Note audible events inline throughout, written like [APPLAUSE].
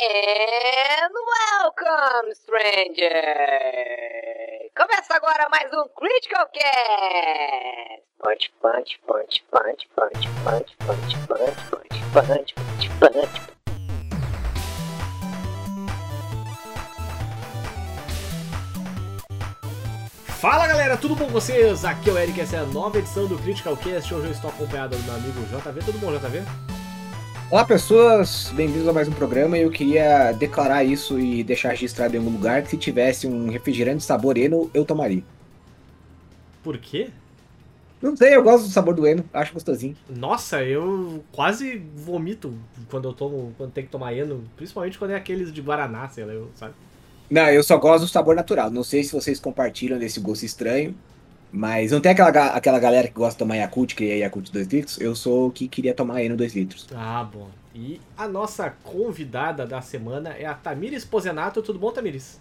And welcome, stranger! Começa agora mais um Critical Cast! Punch, punch, punch, punch, punch, punch, punch, punch, punch, punch, punch. Fala galera, tudo bom com vocês? Aqui é o Eric, essa é a nova edição do Critical Cast. Hoje eu estou acompanhado do meu amigo JV. Tudo bom, JV? Olá pessoas, bem-vindos a mais um programa. Eu queria declarar isso e deixar registrado em algum lugar que se tivesse um refrigerante sabor Eno, eu tomaria. Por quê? Não sei, eu gosto do sabor do Eno, acho gostosinho. Nossa, eu quase vomito quando eu tomo, quando tem que tomar Eno, principalmente quando é aqueles de Guaraná, sei lá, sabe? Não, eu só gosto do sabor natural. Não sei se vocês compartilham desse gosto estranho, mas não tem aquela, aquela galera que gosta de tomar Yakult, que é Yakult 2 litros? Eu sou o que queria tomar Eno 2 litros. Ah, bom. E a nossa convidada da semana é a Tamires Pozenato. Tudo bom, Tamires?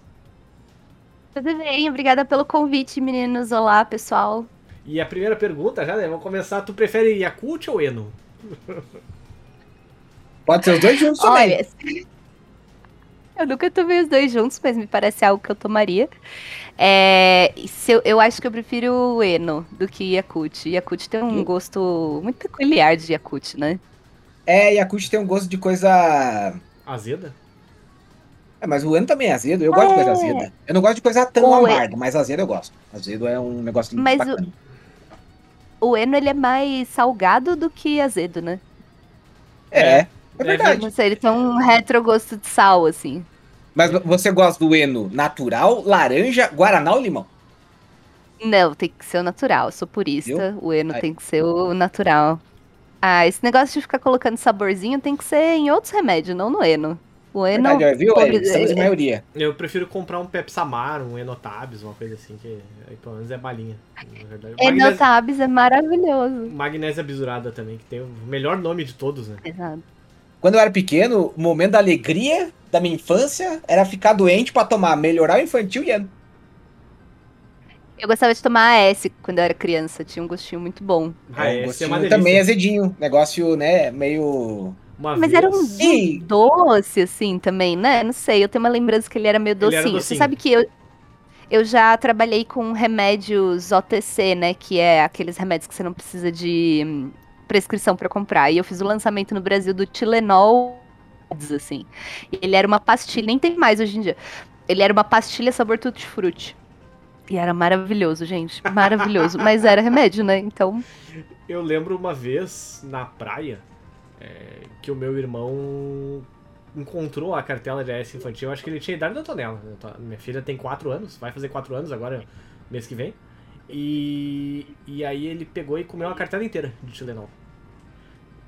Tudo bem, obrigada pelo convite, meninos. Olá, pessoal. E a primeira pergunta já, né? Vamos começar. Tu prefere Yakult ou Eno? Pode ser os dois juntos também. Eu nunca tomei os dois juntos, mas me parece algo que eu tomaria. É, se eu, eu acho que eu prefiro o Eno do que Yakult. Yakult tem um gosto muito peculiar de Yakult, né? É, Yakult tem um gosto de coisa. Azeda? É, mas o Eno também é azedo, eu gosto de coisa É. azeda. Eu não gosto de coisa tão O amarga, mas azedo eu gosto. Azedo é um negócio Mas o- bacana. O Eno, ele é mais salgado do que azedo, né? É, é, É verdade. Não sei, ele tem um retrogosto de sal, assim. Mas você gosta do Eno natural, laranja, guaraná ou limão? Não, tem que ser o natural. Eu sou purista. O Eno tem que ser o natural. Ah, esse negócio de ficar colocando saborzinho tem que ser em outros remédios, não no Eno. O Eno. Verdade, ó, viu? pobre- Eric? Estamos em maioria. Eu prefiro comprar um Pepsamar, um Enotabs, uma coisa assim, que aí, pelo menos é balinha. Enotabs é maravilhoso. magnésia bisurada também, que tem o melhor nome de todos, né? Exato. Quando eu era pequeno, o momento da alegria da minha infância era ficar doente pra tomar melhorar o infantil e Eno. Eu gostava de tomar AS quando eu era criança. Tinha um gostinho muito bom. Ah, É, um esse é uma gostinho delícia. também azedinho. Negócio, né, meio... Uma Mas vez... era um Sim. doce, assim, também, né? Não sei, eu tenho uma lembrança que ele era meio Ele era docinho. Você docinho. sabe que eu, eu já trabalhei com remédios OTC, né? Que é aqueles remédios que você não precisa de prescrição pra comprar. E eu fiz o lançamento no Brasil do Tilenol, assim. Ele era uma pastilha, nem tem mais hoje em dia. Ele era uma pastilha sabor tutti-frutti. E era maravilhoso, gente. Maravilhoso. Mas era remédio, né? Então, Eu lembro uma vez na praia é, que o meu irmão encontrou a cartela de AS infantil. Eu acho que ele tinha idade da tô- Minha filha tem 4 anos, vai fazer 4 anos agora, mês que vem. E, e aí ele pegou e comeu a cartela inteira de Tilenol.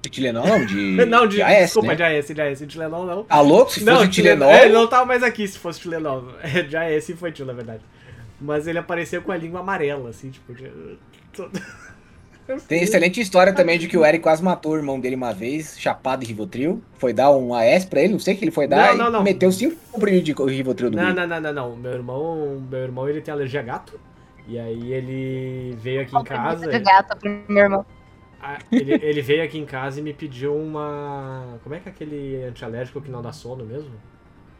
De Tilenol, não, de... [LAUGHS] não, de, AS, desculpa, né? de AS, de AS. De Tilenol não. Alô, se não, fosse Tilenol... É, ele não tava mais aqui se fosse Tilenol. É [LAUGHS] de AS infantil, na verdade. Mas ele apareceu com a língua amarela, assim, tipo... De... [LAUGHS] Tem excelente história também de que o Eric quase matou o irmão dele uma vez, chapado de Rivotril. Foi dar um AS pra ele, não sei o que ele foi dar, Não, não, não. e meteu cinco comprimidos de Rivotril do Não, não, não, não, não. Meu irmão, meu irmão ele tem alergia a gato. E aí ele veio aqui em casa. de gato pro meu irmão. Ah, Ele, ele veio aqui em casa e me pediu uma. Como é que é aquele antialérgico que não dá sono mesmo?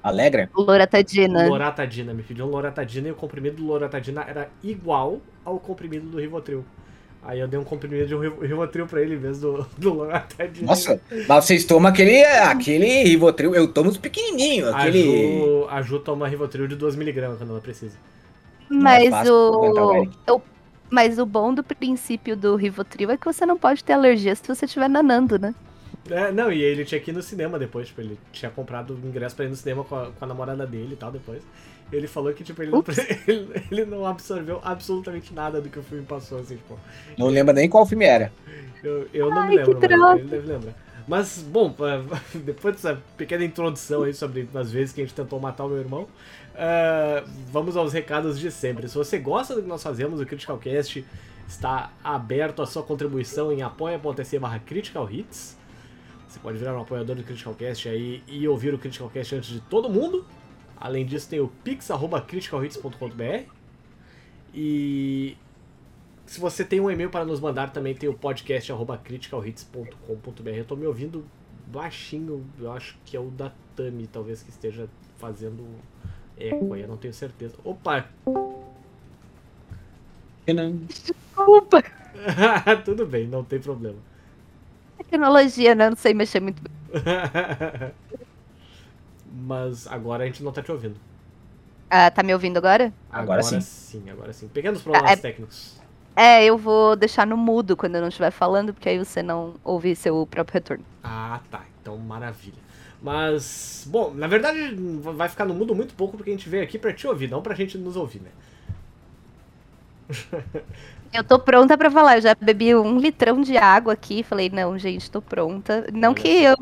Alegra? Loratadina. Loratadina. Me pediu um Loratadina e o comprimido do Loratadina era igual ao comprimido do Rivotril. Aí eu dei um comprimido de um Rivo- Rivotril pra ele em vez do, do Loratadina. Nossa, mas vocês tomam aquele, aquele Rivotril, eu tomo os pequenininhos, A aquele... Ju, a Ju toma Rivotril de 2mg quando ela precisa. Mas é o o- mas o bom do princípio do Rivotril é que você não pode ter alergia se você estiver nanando, né? É, não, e ele tinha que ir no cinema depois, tipo, ele tinha comprado o ingresso pra ir no cinema com a, com a namorada dele e tal depois. Ele falou que, tipo, ele não, [LAUGHS] ele, ele não absorveu absolutamente nada do que o filme passou, assim, tipo. Não lembro nem qual filme era. Eu, eu não Ai, me que lembro, mas ele deve lembrar. Mas, bom, [LAUGHS] depois dessa pequena introdução aí sobre as vezes que a gente tentou matar o meu irmão, ah, vamos aos recados de sempre. Se você gosta do que nós fazemos, o Critical Cast está aberto a sua contribuição em apoia.se barra Critical Hits. Você pode virar um apoiador do Critical Cast aí e ouvir o Critical Cast antes de todo mundo. Além disso, tem o pix.criticalhits.com.br. E se você tem um e-mail para nos mandar, também tem o podcast.criticalhits.com.br. Eu tô me ouvindo baixinho, eu acho que é o da Tami, talvez que esteja fazendo eco aí, eu não tenho certeza. Opa! Desculpa. [LAUGHS] Tudo bem, não tem problema. Tecnologia, né? Não sei mexer muito bem. [LAUGHS] Mas agora a gente não tá te ouvindo. Ah, tá me ouvindo agora? Agora sim. sim. agora sim. Pequenos problemas é- técnicos. É, eu vou deixar no mudo quando eu não estiver falando, porque aí você não ouve seu próprio retorno. Ah, tá. Então, maravilha. Mas, bom, na verdade vai ficar no mudo muito pouco porque a gente veio aqui pra te ouvir, não pra gente nos ouvir, né? [LAUGHS] Eu tô pronta pra falar, eu já bebi um litrão de água aqui, falei, não, gente, tô pronta. Não que eu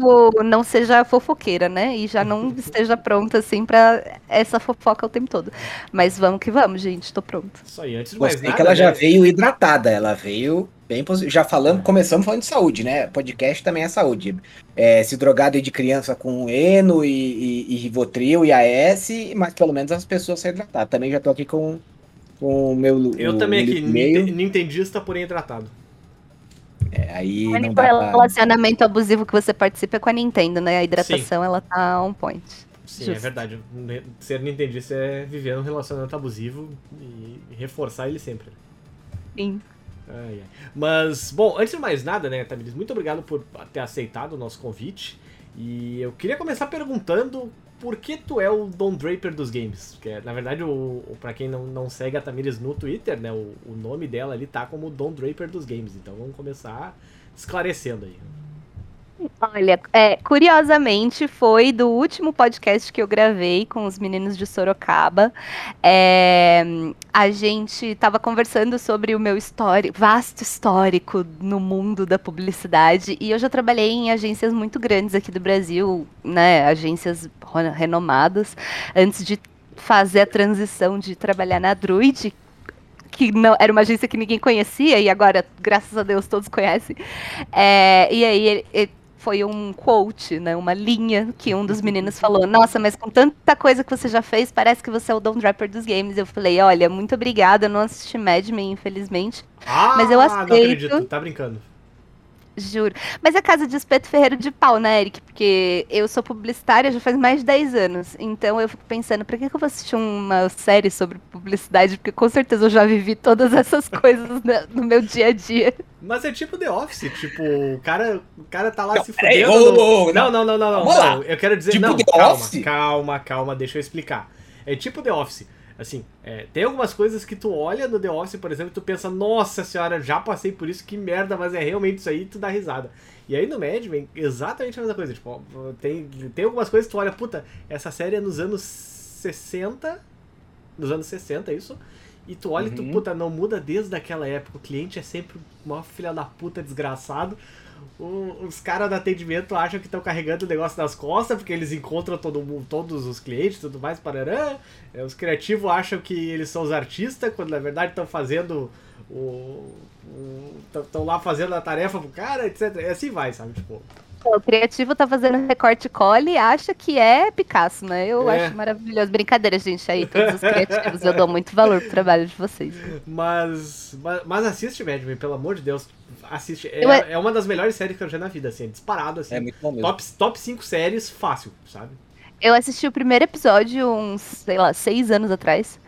não seja fofoqueira, né? E já não [LAUGHS] esteja pronta, assim, pra essa fofoca o tempo todo. Mas vamos que vamos, gente, tô pronta. Isso aí, antes de mais Gostei nada. que ela já né? veio hidratada, ela veio bem Já falando, começamos falando de saúde, né? Podcast também é saúde. É, se drogar desde criança com Eno e, e, e Rivotril e AS, mas pelo menos as pessoas se hidratar. Também já tô aqui com com o meu. Eu o também aqui, meio. ninte- nintendista, porém tratado. É, aí O não único pra... relacionamento abusivo que você participa é com a Nintendo, né? A hidratação, ela tá on point. Sim, é Justo. verdade. Ser nintendista é viver um relacionamento abusivo e reforçar ele sempre. Sim. Ai, ai. Mas, bom, antes de mais nada, né, Tamiris, muito obrigado por ter aceitado o nosso convite. E eu queria começar perguntando por que tu é o Don Draper dos games. Porque, na verdade, o, o, pra quem não, não segue a Tamiris no Twitter, né, o, o nome dela ali tá como Don Draper dos games. Então vamos começar esclarecendo aí. Olha, é, curiosamente foi do último podcast que eu gravei com os meninos de Sorocaba. É, a gente estava conversando sobre o meu histórico, vasto histórico no mundo da publicidade. E eu já trabalhei em agências muito grandes aqui do Brasil, né? Agências renomadas, antes de fazer a transição de trabalhar na Druid, que não era uma agência que ninguém conhecia e agora, graças a Deus, todos conhecem. É, e aí ele- ele- foi um quote, né, uma linha que um dos meninos falou: Nossa, mas com tanta coisa que você já fez, parece que você é o Don Draper dos games. Eu falei: Olha, muito obrigada. Eu não assisti Mad Men, infelizmente. Ah, Mas eu não aceito. acredito, tá brincando. Juro. Mas é casa de espeto ferreiro de pau, né, Eric? Porque eu sou publicitária já faz mais de 10 anos. Então eu fico pensando, pra que, que eu vou assistir uma série sobre publicidade? Porque com certeza eu já vivi todas essas [LAUGHS] coisas né, no meu dia a dia. Mas é tipo The Office, tipo, o cara, o cara tá lá Não, se fudendo. no- ô, ô, não, não, não, não, não, lá. não. Eu quero dizer, Tipo não, The calma, Office? calma, calma, deixa eu explicar. É tipo The Office. Assim, é, tem algumas coisas que tu olha no The Office, por exemplo, e tu pensa, nossa senhora, já passei por isso, que merda, mas é realmente isso aí, e tu dá risada. E aí no Mad Men, exatamente a mesma coisa. Tipo, tem, tem algumas coisas que tu olha, puta, essa série é nos anos 60. Nos anos 60, isso. E tu olha e tu, Uhum. puta, não muda desde aquela época. O cliente é sempre uma filha da puta desgraçado. O- os caras do atendimento acham que estão carregando o negócio nas costas, porque eles encontram todo mundo, todos os clientes e tudo mais, parará. É, os criativos acham que eles são os artistas, quando na verdade estão fazendo o. Estão lá fazendo a tarefa pro cara, etc. E assim vai, sabe? Tipo. O criativo tá fazendo recorte cola e acha que é Picasso, né? Eu É. acho maravilhoso. Brincadeira, gente, aí, todos os criativos. Eu dou muito valor pro trabalho de vocês. Mas, mas, mas assiste Mad Men, pelo amor de Deus. Assiste. É, Eu é- é uma das melhores séries que eu já vi na vida, assim, é disparado, assim. É muito bom mesmo. top, top 5 séries fácil, sabe? Eu assisti o primeiro episódio uns, sei lá, seis anos atrás.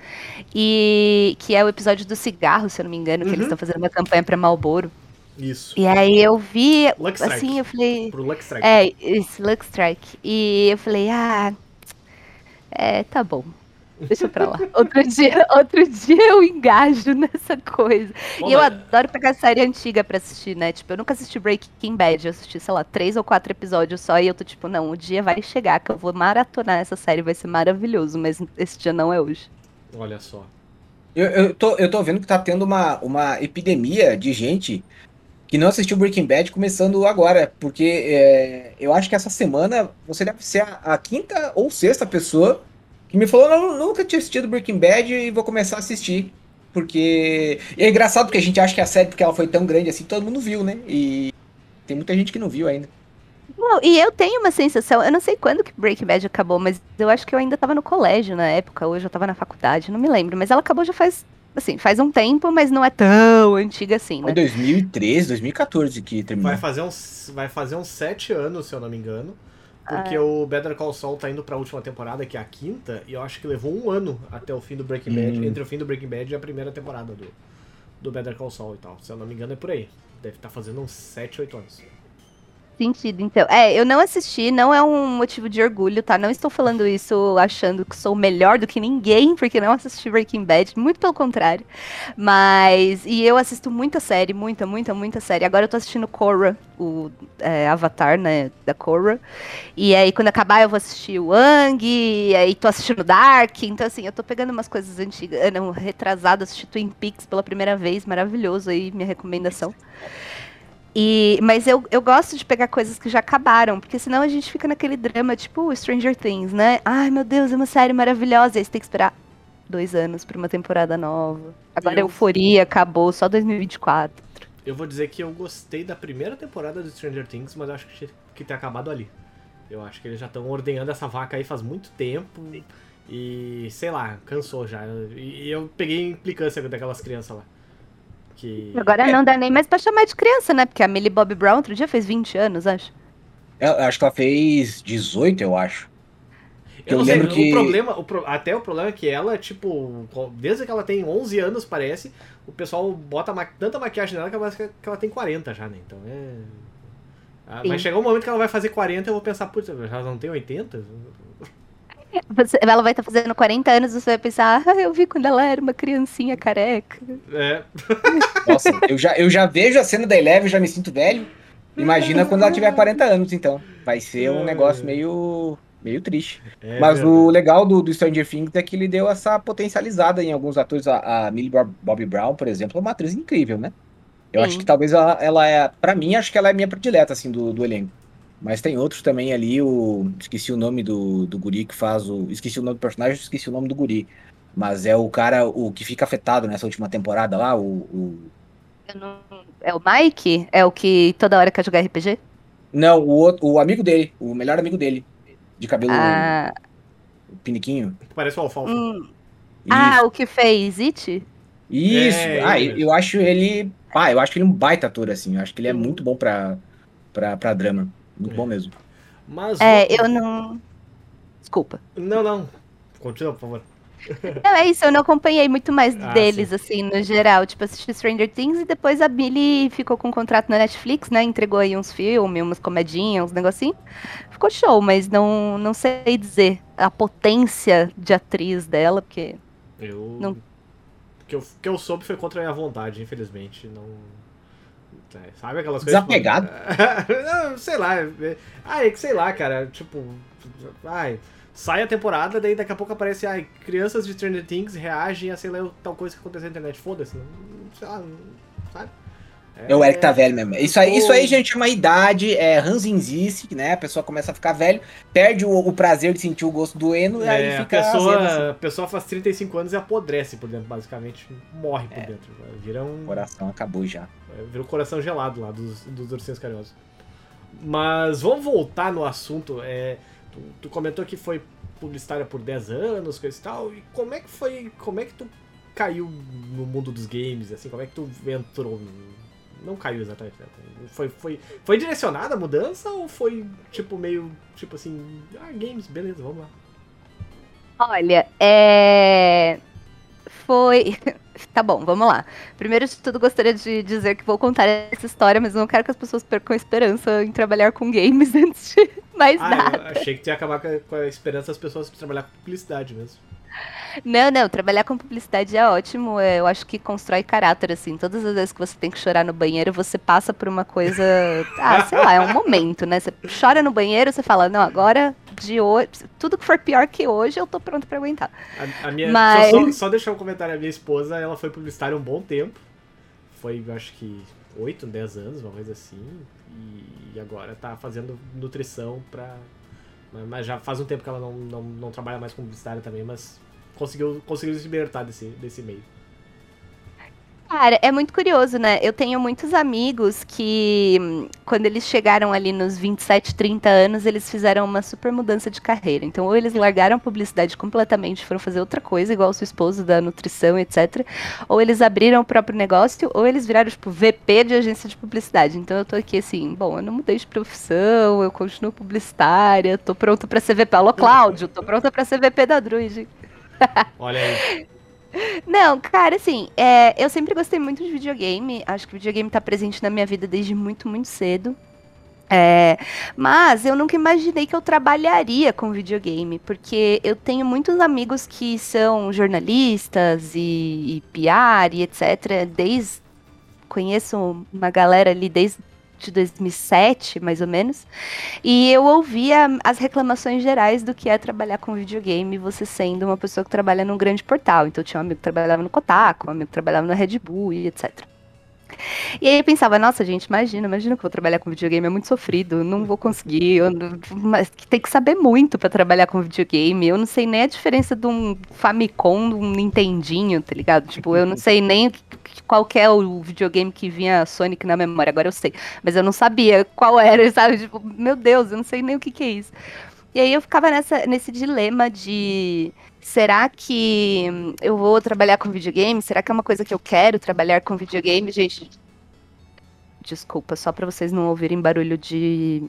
E que é o episódio do cigarro, se eu não me engano, que Uhum. eles estão fazendo uma campanha pra Malboro. Isso. E aí eu vi, assim, eu falei. Pro Lux Strike. É, Lux Strike. E eu falei, ah, é, tá bom. Deixa pra lá. Outro dia, [LAUGHS] outro dia eu engajo nessa coisa. Bom, e eu mas- adoro pegar série antiga pra assistir, né? Tipo, eu nunca assisti Breaking Bad. Eu assisti, sei lá, três ou quatro episódios só. E eu tô tipo, não, o dia vai chegar que eu vou maratonar essa série. Vai ser maravilhoso. Mas esse dia não é hoje. Olha só. Eu, eu, tô, eu tô vendo que tá tendo uma, uma epidemia de gente que não assistiu Breaking Bad começando agora, porque é, eu acho que essa semana você deve ser a, a quinta ou sexta pessoa que me falou, não, nunca tinha assistido Breaking Bad e vou começar a assistir. Porque. E é engraçado porque a gente acha que a série, porque ela foi tão grande assim, todo mundo viu, né? E tem muita gente que não viu ainda. Não, e eu tenho uma sensação, eu não sei quando que Breaking Bad acabou, mas eu acho que eu ainda tava no colégio na época, hoje eu tava na faculdade, não me lembro, mas ela acabou já faz Assim, faz um tempo, mas não é tão antiga assim, Foi né? 2013, 2014 que terminou. Vai fazer uns, vai fazer uns sete anos, se eu não me engano. Porque Ah. o Better Call Saul tá indo pra última temporada, que é a quinta, e eu acho que levou um ano até o fim do Breaking Bad, Hum. entre o fim do Breaking Bad e a primeira temporada do, do Better Call Saul e tal. Se eu não me engano, é por aí. Deve estar fazendo uns 7, 8 anos. Sentido, então. É, eu não assisti, não é um motivo de orgulho, tá? Não estou falando isso achando que sou melhor do que ninguém, porque não assisti Breaking Bad, muito pelo contrário. Mas. E eu assisto muita série, muita, muita, muita série. Agora eu tô assistindo Korra, o é, Avatar, né? Da Korra. E aí, quando acabar, eu vou assistir o Ang, e aí tô assistindo Dark. Então, assim, eu tô pegando umas coisas antigas. eh, Não, retrasado, assisti Twin Peaks pela primeira vez, maravilhoso aí, minha recomendação. E, mas eu, eu gosto de pegar coisas que já acabaram, porque senão a gente fica naquele drama, tipo Stranger Things, né? Ai, meu Deus, é uma série maravilhosa. E aí você tem que esperar dois anos pra uma temporada nova. Agora Eu- Euforia acabou, só 2024. Eu vou dizer que eu gostei da primeira temporada do Stranger Things, mas eu acho que tinha que ter acabado ali. Eu acho que eles já estão ordenhando essa vaca aí faz muito tempo. E sei lá, cansou já. E e eu peguei implicância daquelas crianças lá. Que. Agora não dá nem mais pra chamar de criança, né? Porque a Millie Bobby Brown outro dia fez 20 anos, acho. Eu acho que ela fez 18, eu acho. Eu, Eu não sei, lembro o que- problema, o pro- até o problema é que ela, tipo, desde que ela tem 11 anos, parece, o pessoal bota ma- tanta maquiagem nela que ela, parece que ela tem 40 já, né? Então é. Ah. Vai chegar um momento que ela vai fazer 40 e eu vou pensar, putz, já não tem 80? Você- ela vai estar fazendo 40 anos, você vai pensar, ah, eu vi quando ela era uma criancinha careca. É. Nossa, eu já, eu já vejo a cena da Eleven e já me sinto velho. Imagina quando ela tiver 40 anos, então. Vai ser um negócio meio, meio triste. é Mas verdade. o legal do, do Stranger Things é que ele deu essa potencializada em alguns atores. A, a Millie Bob- Bobby Brown, por exemplo, é uma atriz incrível, né? Eu Sim. acho que talvez ela, ela é. Pra mim, acho que ela é minha predileta, assim, do, do elenco. Mas tem outros também ali, o. Esqueci o nome do, do guri que faz o. Esqueci o nome do personagem, esqueci o nome do guri. Mas é o cara, o que fica afetado nessa última temporada lá, o. o- Eu não- É o Mike? É o que toda hora quer jogar RPG? Não, o, outro, o amigo dele, o melhor amigo dele. De cabelo Ah, piniquinho. Parece o Alfalfa. hum. Ah, o que fez It? Isso, É, ah, mesmo. eu acho ele. Ah, eu acho que ele é um baita ator, assim. Eu acho que ele é muito bom pra, pra, pra drama. Muito É. bom mesmo. Mas. É, eu não. Desculpa. Não, não. Continua, por favor. [LAUGHS] Não, é isso, eu não acompanhei muito mais Ah, deles, assim, no geral. Tipo, assisti Stranger Things e depois a Billy ficou com um contrato na Netflix, né? Entregou aí uns filmes, umas comedinhas, uns negocinhos. Ficou show, mas não, não sei dizer a potência de atriz dela, porque. Eu. Não. O que eu, que eu soube foi contra a minha vontade, infelizmente. Não. Sabe aquelas coisas. Desapegado? Tipo... [LAUGHS] não, sei lá. Ah, é que sei lá, cara. Tipo. Ai. Sai a temporada, daí daqui a pouco aparece, ai, crianças de Stranger Things reagem a sei lá tal coisa que aconteceu na internet. Foda-se. Sei lá, sabe? É o Eric tá velho mesmo. Isso aí, isso aí, gente, é uma idade, é ranzinzice, né? A pessoa começa a ficar velho, perde o, o prazer de sentir o gosto do eno, e aí É, a fica azedo, pessoa, assim. a pessoa faz 35 anos e apodrece por dentro, basicamente. Morre por É. dentro. Vira um. O coração acabou já. É, Vira o coração gelado lá dos, dos ursinhos carinhosos. Mas vamos voltar no assunto. É, tu, tu comentou que foi publicitária por 10 anos, coisa e tal. E como é que foi. Como é que tu caiu no mundo dos games? Assim, como é que tu entrou? Não caiu exatamente, né? Foi, foi, foi direcionada a mudança ou foi tipo meio. Tipo assim, ah, games, beleza, vamos lá. Olha, é. Foi. [LAUGHS] Tá bom, vamos lá. Primeiro de tudo, gostaria de dizer que vou contar essa história, mas não quero que as pessoas percam a esperança em trabalhar com games [LAUGHS] antes de mais Ah, nada. eu achei que ia acabar com a esperança das pessoas de trabalhar com publicidade mesmo. Não, não, trabalhar com publicidade é ótimo. é, Eu acho que constrói caráter, assim. Todas as vezes que você tem que chorar no banheiro, você passa por uma coisa. [LAUGHS] Ah, sei lá, é um momento, né? Você chora no banheiro, você fala, não, agora de hoje. Tudo que for pior que hoje, eu tô pronto pra aguentar. A, a minha, Mas- só, só, só deixar um comentário, a minha esposa, ela foi publicitária um bom tempo. Foi, eu acho que 8, 10 anos, uma coisa assim. E agora tá fazendo nutrição pra. Mas- Mas já faz um tempo que ela não, não, não trabalha mais com publicitária também, mas conseguiu, conseguiu se libertar desse, desse meio. Cara, é muito curioso, né? Eu tenho muitos amigos que, quando eles chegaram ali nos 27, 30 anos, eles fizeram uma super mudança de carreira. Então, ou eles largaram a publicidade completamente, foram fazer outra coisa, igual o seu esposo da nutrição, etc. Ou eles abriram o próprio negócio, ou eles viraram, tipo, VP de agência de publicidade. Então, eu tô aqui assim, bom, eu não mudei de profissão, eu continuo publicitária, tô pronta pra ser VP. Alô, Cláudio, tô pronta pra ser VP da Druid. Olha aí. [LAUGHS] Não, cara, assim, é, eu sempre gostei muito de videogame. Acho que videogame tá presente na minha vida desde muito, muito cedo. É, mas eu nunca imaginei que eu trabalharia com videogame, porque eu tenho muitos amigos que são jornalistas e, e PR e etc. Desde conheço uma galera ali desde de 2007, mais ou menos. E eu ouvia as reclamações gerais do que é trabalhar com videogame, você sendo uma pessoa que trabalha num grande portal. Então, tinha um amigo que trabalhava no Kotaku, um amigo que trabalhava na Red Bull e etc. E aí eu pensava, nossa, gente, imagina, imagina que eu vou trabalhar com videogame, é muito sofrido, não vou conseguir, eu, mas tem que saber muito para trabalhar com videogame. Eu não sei nem a diferença de um Famicom, de um Nintendinho, tá ligado? Tipo, eu não sei nem qual que é o videogame que vinha Sonic na memória, agora eu sei. Mas eu não sabia qual era, [LAUGHS] sabe? Tipo, meu Deus, eu não sei nem o que, que é isso. E aí eu ficava nessa, nesse dilema de será que eu vou trabalhar com videogame? Será que é uma coisa que eu quero trabalhar com videogame? Gente, desculpa, só para vocês não ouvirem barulho de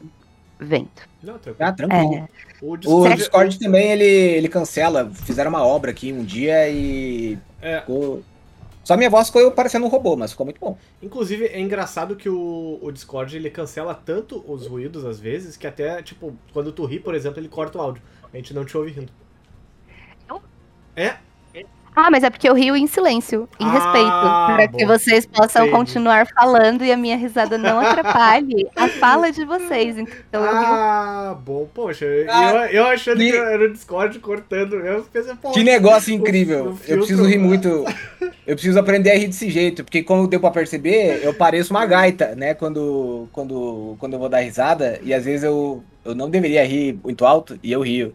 vento. Não, tranquilo. Ah, tranquilo. É. O Discord, o Discord também ele, ele cancela. Fizeram uma obra aqui um dia e é. ficou só minha voz ficou parecendo um robô, mas ficou muito bom. Inclusive, é engraçado que o, o Discord ele cancela tanto os ruídos às vezes que até, tipo, quando tu ri, por exemplo, ele corta o áudio. A gente não te ouve rindo. É, ah, mas é porque eu rio em silêncio, em ah, respeito, para que vocês possam Entendi. continuar falando e a minha risada não [LAUGHS] atrapalhe a fala de vocês. Então eu Ah, rio... bom, poxa, ah, eu, eu achando que... que era o Discord cortando mesmo. Pensei, que negócio incrível. O, o eu preciso rir muito. Eu preciso aprender a rir desse jeito, porque como deu para perceber, eu pareço uma gaita, né? Quando, quando, quando eu vou dar risada, e às vezes eu, eu não deveria rir muito alto e eu rio.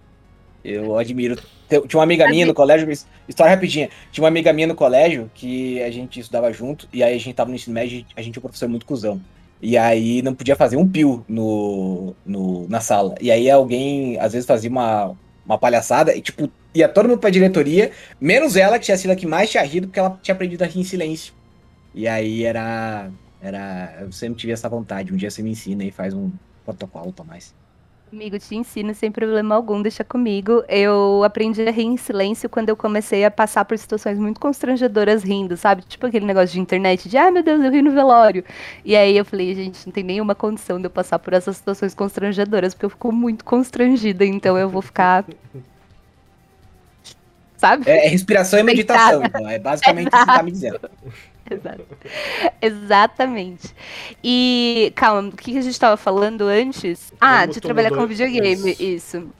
Eu admiro tinha uma amiga minha no colégio, história rapidinha. Tinha uma amiga minha no colégio que a gente estudava junto, e aí a gente tava no ensino médio, a gente tinha um professor muito cuzão. E aí não podia fazer um pio no, no, na sala. E aí alguém, às vezes, fazia uma, uma palhaçada e, tipo, ia todo mundo pra diretoria, menos ela, que tinha sido a que mais tinha rido, porque ela tinha aprendido a rir em silêncio. E aí era. era eu sempre tive essa vontade. Um dia você me ensina e faz um protocolo pra mais. Amigo, te ensino sem problema algum, deixa comigo. Eu aprendi a rir em silêncio quando eu comecei a passar por situações muito constrangedoras rindo, sabe? Tipo aquele negócio de internet de, ah, meu Deus, eu ri no velório. E aí eu falei, gente, não tem nenhuma condição de eu passar por essas situações constrangedoras, porque eu fico muito constrangida, então eu vou ficar. [LAUGHS] Sabe? É, é respiração e meditação, então. É basicamente o que você tá me dizendo. [LAUGHS] [LAUGHS] [LAUGHS] Exato. Exatamente. E, calma, o que a gente estava falando antes? Ah, de trabalhar com videogame, isso. isso.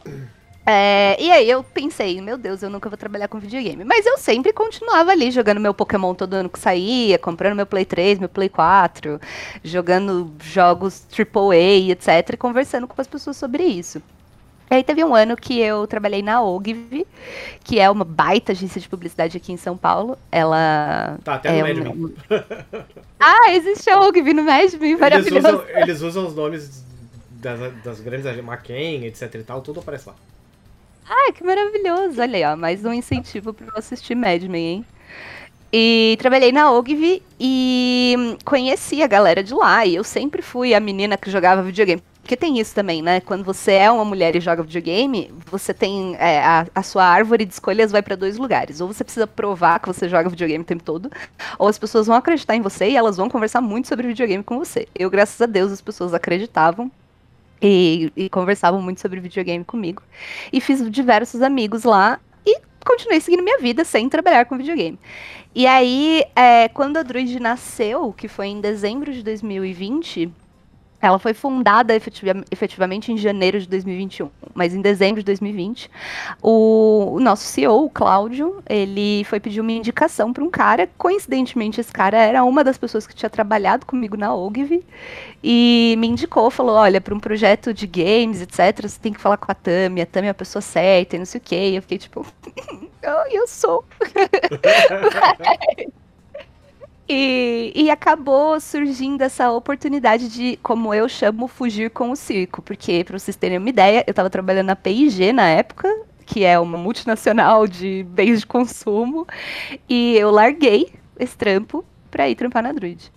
É, e aí eu pensei, meu Deus, eu nunca vou trabalhar com videogame. Mas eu sempre continuava ali jogando meu Pokémon todo ano que saía, comprando meu Play 3, meu Play 4, jogando jogos AAA, etc, e conversando com as pessoas sobre isso. E aí teve um ano que eu trabalhei na Ogilvy, que é uma baita agência de publicidade aqui em São Paulo. Ela. Tá, até no é Madman. [LAUGHS] ah, existe a Ogilvy no Madman, maravilhoso. Eles usam, eles usam os nomes das, das grandes McCain, etc e tal, tudo aparece lá. Ai, que maravilhoso. Olha aí, ó, mais um incentivo para eu assistir Madman, hein? E trabalhei na Ogilvy e conheci a galera de lá. E eu sempre fui a menina que jogava videogame. Porque tem isso também, né? Quando você é uma mulher e joga videogame, você tem. É, a, a, sua árvore de escolhas vai para dois lugares. Ou você precisa provar que você joga videogame o tempo todo, ou as pessoas vão acreditar em você e elas vão conversar muito sobre videogame com você. Eu, graças a Deus, as pessoas acreditavam. E, e conversavam muito sobre videogame comigo. E fiz diversos amigos lá e continuei seguindo minha vida sem trabalhar com videogame. E aí, é, quando a Druid nasceu, que foi em dezembro de 2020, ela foi fundada efetivamente em janeiro de 2021, mas em dezembro de 2020, o, o nosso CEO, o Cláudio, ele foi pedir uma indicação para um cara. Coincidentemente, esse cara era uma das pessoas que tinha trabalhado comigo na Ogilvy e me indicou, falou: olha, para um projeto de games, etc., você tem que falar com a Tami, a Tami é a pessoa certa e não sei o quê. E eu fiquei tipo, [LAUGHS] oh, eu sou. [LAUGHS] [LAUGHS] E, e acabou surgindo essa oportunidade de, como eu chamo, fugir com o circo. Porque, para vocês terem uma ideia, eu estava trabalhando na PIG na época, que é uma multinacional de bens de consumo, e eu larguei esse trampo para ir trampar na Druid.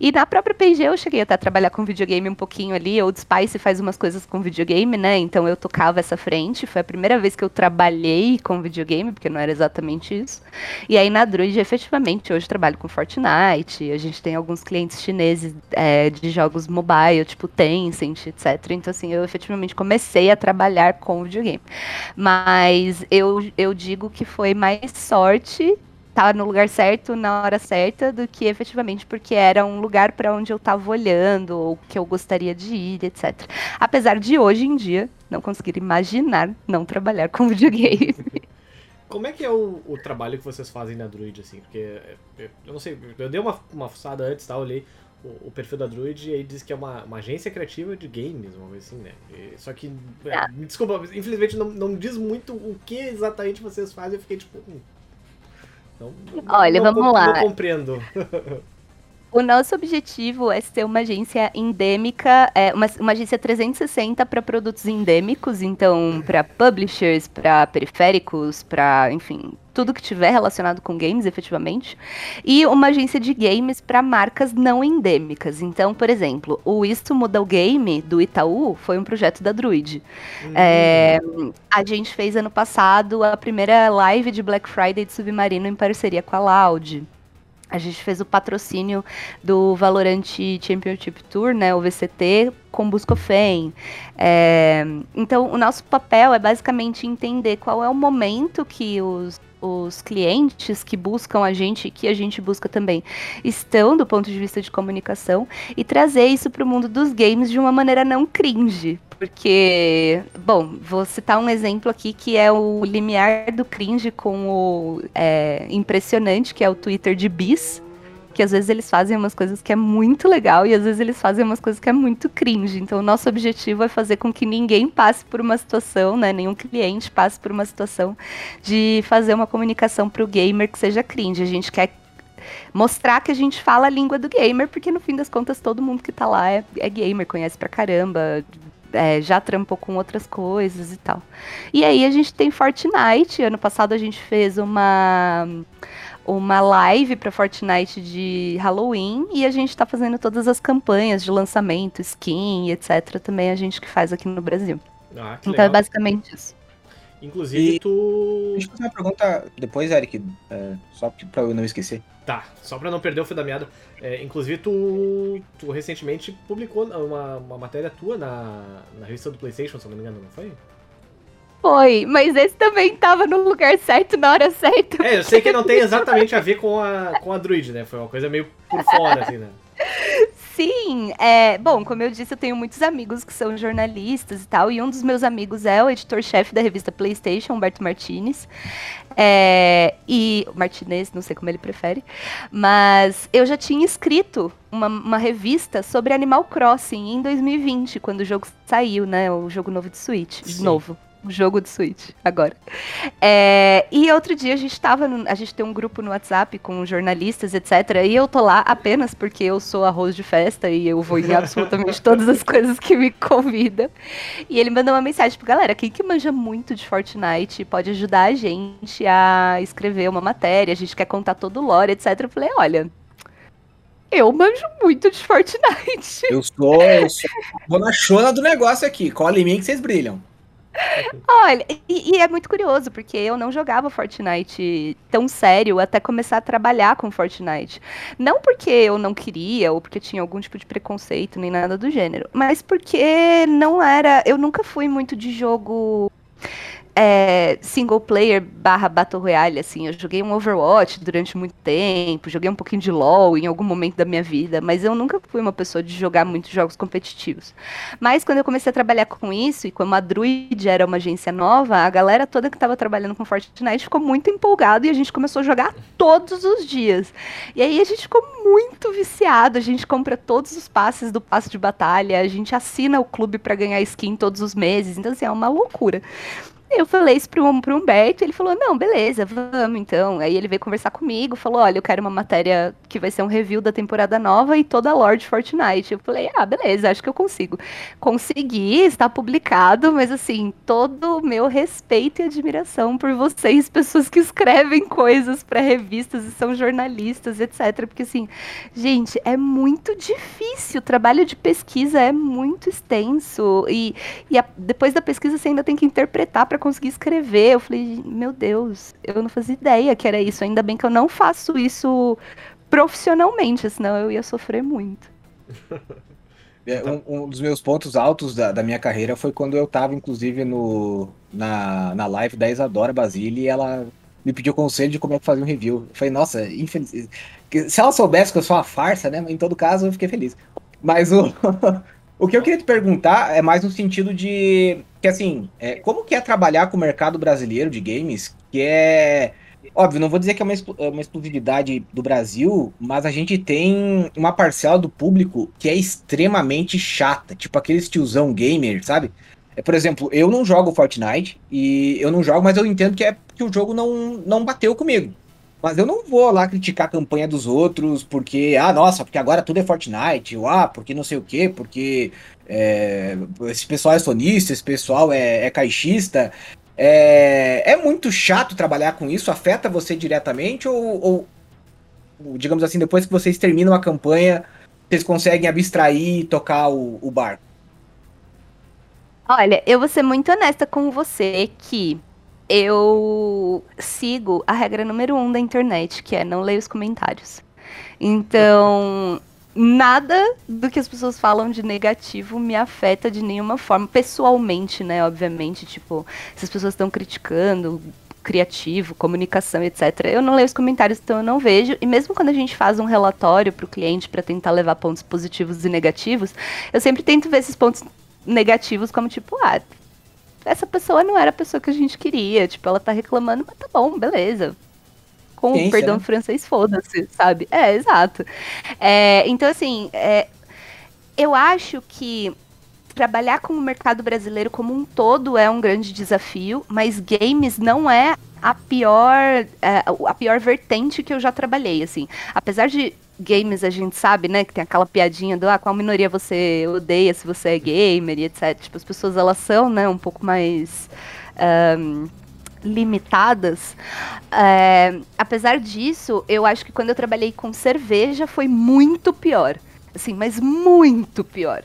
E na própria PG eu cheguei até a trabalhar com videogame um pouquinho ali. Old Spice faz umas coisas com videogame, né? Então eu tocava essa frente. Foi a primeira vez que eu trabalhei com videogame, porque não era exatamente isso. E aí na Druid, efetivamente, hoje trabalho com Fortnite. A gente tem alguns clientes chineses é, de jogos mobile, tipo Tencent, etc. Então, assim, eu efetivamente comecei a trabalhar com videogame. Mas eu, eu digo que foi mais sorte estar no lugar certo na hora certa do que efetivamente porque era um lugar para onde eu estava olhando ou que eu gostaria de ir, etc. Apesar de hoje em dia não conseguir imaginar não trabalhar com [LAUGHS] videogame. [LAUGHS] Como é que é o, o trabalho que vocês fazem na Druid, assim? Porque é, é, eu não sei, eu dei uma, uma fuçada antes, tá? Eu olhei o, o, perfil da Druid e aí diz que é uma, uma agência criativa de games, uma coisa assim, né? E, só que, ah. me desculpa, infelizmente não, não diz muito o que exatamente vocês fazem, eu fiquei tipo, hum, então, Olha, não, vamos lá. Não compreendo. [LAUGHS] O nosso objetivo é ser uma agência endêmica, é uma, uma agência 360 para produtos endêmicos, então para publishers, para periféricos, para, enfim, tudo que tiver relacionado com games, efetivamente, e uma agência de games para marcas não endêmicas. Então, por exemplo, o Isto Muda o Game do Itaú foi um projeto da Druid. Uhum. É, a gente fez ano passado a primeira live de Black Friday de Submarino em parceria com a Loud. A gente fez o patrocínio do Valorant Championship Tour, né, o VCT, com Buscofen. É, então, o nosso papel é basicamente entender qual é o momento que os os clientes que buscam a gente, que a gente busca também, estão do ponto de vista de comunicação e trazer isso para o mundo dos games de uma maneira não cringe. Porque, bom, vou citar um exemplo aqui que é o limiar do cringe com o é, impressionante, que é o Twitter de Bis que às vezes eles fazem umas coisas que é muito legal e às vezes eles fazem umas coisas que é muito cringe. Então, o nosso objetivo é fazer com que ninguém passe por uma situação, né? Nenhum cliente passe por uma situação de fazer uma comunicação para o gamer que seja cringe. A gente quer mostrar que a gente fala a língua do gamer, porque no fim das contas todo mundo que tá lá é, é gamer, conhece pra caramba, é, já trampou com outras coisas e tal. E aí a gente tem Fortnite. Ano passado a gente fez uma uma live para Fortnite de Halloween e a gente está fazendo todas as campanhas de lançamento, skin, etc. Também a gente que faz aqui no Brasil. Ah, então é legal. é basicamente isso. Inclusive, e... tu. Deixa eu fazer uma pergunta depois, Eric, é, só para eu não esquecer. Tá, só para não perder o fio da meada. É, inclusive, tu, tu recentemente publicou uma, uma matéria tua na, na revista do PlayStation, se eu não me engano, não foi? Foi, mas esse também tava no lugar certo na hora certa. É, eu sei que não tem [LAUGHS] exatamente a ver com a, com a Druid, né? Foi uma coisa meio por fora, assim, né? Sim, é, bom, como eu disse, eu tenho muitos amigos que são jornalistas e tal, e um dos meus amigos é o editor-chefe da revista PlayStation, Humberto Martinez. É, e Martinez, não sei como ele prefere, mas eu já tinha escrito uma, uma, revista sobre Animal Crossing em 2020, quando o jogo saiu, né? O jogo novo de Switch, Sim. novo jogo de Switch agora. É, e outro dia a gente tava. No, a gente tem um grupo no WhatsApp com jornalistas, etc. E eu tô lá apenas porque eu sou arroz de festa e eu vou em absolutamente [LAUGHS] todas as coisas que me convidam. E ele mandou uma mensagem, tipo, galera, quem que manja muito de Fortnite pode ajudar a gente a escrever uma matéria, a gente quer contar todo o lore, etc. Eu falei, olha, eu manjo muito de Fortnite. Eu sou, eu sou bonachona do negócio aqui. Cola em mim que vocês brilham. Olha, e, e, é muito curioso, porque eu não jogava Fortnite tão sério até começar a trabalhar com Fortnite. Não porque eu não queria, ou porque tinha algum tipo de preconceito, nem nada do gênero, mas porque não era. Eu nunca fui muito de jogo é, single player barra Battle Royale, assim. Eu joguei um Overwatch durante muito tempo, joguei um pouquinho de LoL em algum momento da minha vida, mas eu nunca fui uma pessoa de jogar muitos jogos competitivos. Mas quando eu comecei a trabalhar com isso, e como a Druid era uma agência nova, a galera toda que estava trabalhando com Fortnite ficou muito empolgada e a gente começou a jogar todos os dias. E aí a gente ficou muito viciado, a gente compra todos os passes do passe de batalha, a gente assina o clube para ganhar skin todos os meses, então assim, é uma loucura. Eu falei isso pro, pro Humberto, ele falou, não, beleza, vamos então. Aí ele veio conversar comigo, falou, olha, eu quero uma matéria que vai ser um review da temporada nova e toda a Lord Fortnite. Eu falei, ah, beleza, acho que eu consigo. Consegui, está publicado, mas assim, todo o meu respeito e admiração por vocês, pessoas que escrevem coisas para revistas e são jornalistas, etc. Porque assim, gente, é muito difícil, o trabalho de pesquisa é muito extenso e, e a, depois da pesquisa você ainda tem que interpretar para conseguir escrever. Eu falei, meu Deus, eu não fazia ideia que era isso. Ainda bem que eu não faço isso profissionalmente, senão eu ia sofrer muito. [LAUGHS] É, um, um, dos meus pontos altos da, da, minha carreira foi quando eu tava, inclusive, no, na, na live da Isadora Basile e ela me pediu conselho de como é que fazia um review. Eu falei, nossa, infeliz... se ela soubesse que eu sou uma farsa, né? Em todo caso, eu fiquei feliz. Mas o, [LAUGHS] o que eu queria te perguntar é mais no sentido de que assim, é, como que é trabalhar com o mercado brasileiro de games, que é óbvio, não vou dizer que é uma, é uma exclusividade do Brasil, mas a gente tem uma parcela do público que é extremamente chata, tipo aqueles tiozão gamer, sabe? É, por exemplo, eu não jogo Fortnite e eu não jogo, mas eu entendo que é que o jogo não, não bateu comigo. Mas eu não vou lá criticar a campanha dos outros porque, ah, nossa, porque agora tudo é Fortnite, ou ah, porque não sei o quê, porque é, esse pessoal é sonista, esse pessoal é, é caixista. É, é, muito chato trabalhar com isso? Afeta você diretamente? Ou, ou, digamos assim, depois que vocês terminam a campanha, vocês conseguem abstrair e tocar o, o barco? Olha, eu vou ser muito honesta com você que eu sigo a regra número um da internet, que é não ler os comentários. Então, nada do que as pessoas falam de negativo me afeta de nenhuma forma, pessoalmente, né? Obviamente, tipo, se as pessoas estão criticando criativo, comunicação, etc. Eu não leio os comentários, então eu não vejo. E mesmo quando a gente faz um relatório para o cliente para tentar levar pontos positivos e negativos, eu sempre tento ver esses pontos negativos como tipo, ah, essa pessoa não era a pessoa que a gente queria. Tipo, ela tá reclamando, mas tá bom, beleza. Com o perdão né? francês, foda-se, sabe? É, exato. É, então, assim, é, eu acho que trabalhar com o mercado brasileiro como um todo é um grande desafio, mas games não é a pior, é, a pior vertente que eu já trabalhei, assim. Apesar de games a gente sabe, né, que tem aquela piadinha do ah, qual minoria você odeia se você é gamer e etc. Tipo, as pessoas elas são, né, um pouco mais um, limitadas. É, apesar disso, eu acho que quando eu trabalhei com cerveja foi muito pior. Assim, mas muito pior.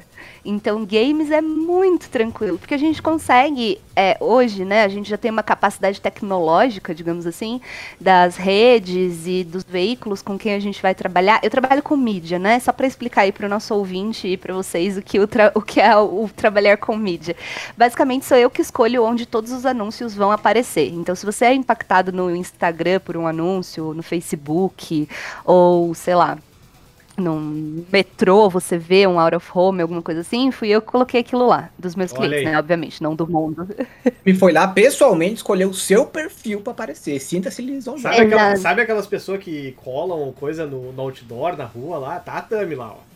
Então, games é muito tranquilo, porque a gente consegue, é, hoje, né, a gente já tem uma capacidade tecnológica, digamos assim, das redes e dos veículos com quem a gente vai trabalhar. Eu trabalho com mídia, né, só para explicar aí para o nosso ouvinte e para vocês o que, o, o que é o, o trabalhar com mídia. Basicamente, sou eu que escolho onde todos os anúncios vão aparecer. Então, se você é impactado no Instagram por um anúncio, no Facebook, ou sei lá, num metrô, você vê um out of home, alguma coisa assim, fui eu que coloquei aquilo lá, dos meus Olha clientes, aí. né? Obviamente, não do mundo. [LAUGHS] Me foi lá pessoalmente escolher o seu perfil para aparecer. Sinta-se lisonjeado. Sabe, aquela, sabe aquelas pessoas que colam coisa no, no, outdoor, na rua lá? Tá a Tami lá, ó.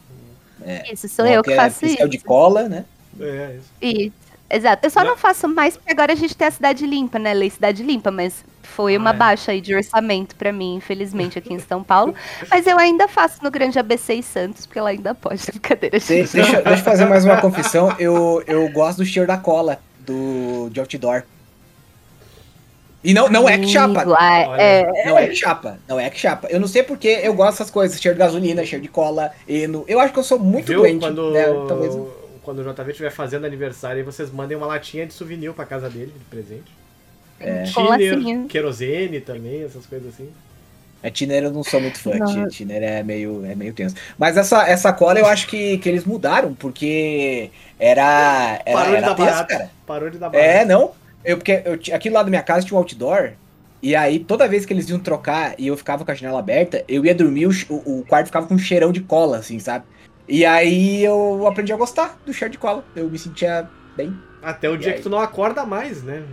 É, isso sou eu que faço isso. de cola, né? É, isso. Isso. Exato. Eu só não. não faço mais porque agora a gente tem a cidade limpa, né? Lei cidade limpa, mas foi ah, uma é. baixa aí de orçamento para mim, infelizmente, aqui em São Paulo. [LAUGHS] Mas eu ainda faço no Grande ABC e Santos, porque ela ainda pode, [LAUGHS] brincadeira. De... Deixa, deixa, eu fazer mais uma confissão. Eu, eu gosto do cheiro da cola do, de outdoor. E não, não é que chapa. É... Não é que chapa. Não é que chapa. Eu não sei porque eu gosto dessas coisas. Cheiro de gasolina, cheiro de cola, eno. Eu acho que eu sou muito Viu? doente. Quando... Né? Talvez... Quando o JV estiver fazendo aniversário, vocês mandem uma latinha de souvenir pra casa dele, de presente. É. Tiner, querosene também, essas coisas assim. A é, Tiner eu não sou muito fã, não. Tiner é meio, é meio tenso. Mas essa, essa cola eu acho que, que eles mudaram, porque era. era Parou de dar tenso, barato. Cara. Parou de dar barato. É, não. Eu, porque eu, aqui lá da minha casa tinha um outdoor, e aí toda vez que eles iam trocar e eu ficava com a janela aberta, eu ia dormir, o, o quarto ficava com um cheirão de cola, assim, sabe? E aí eu aprendi a gostar do cheiro de cola. Eu me sentia bem. Até o e dia aí... que tu não acorda mais, né?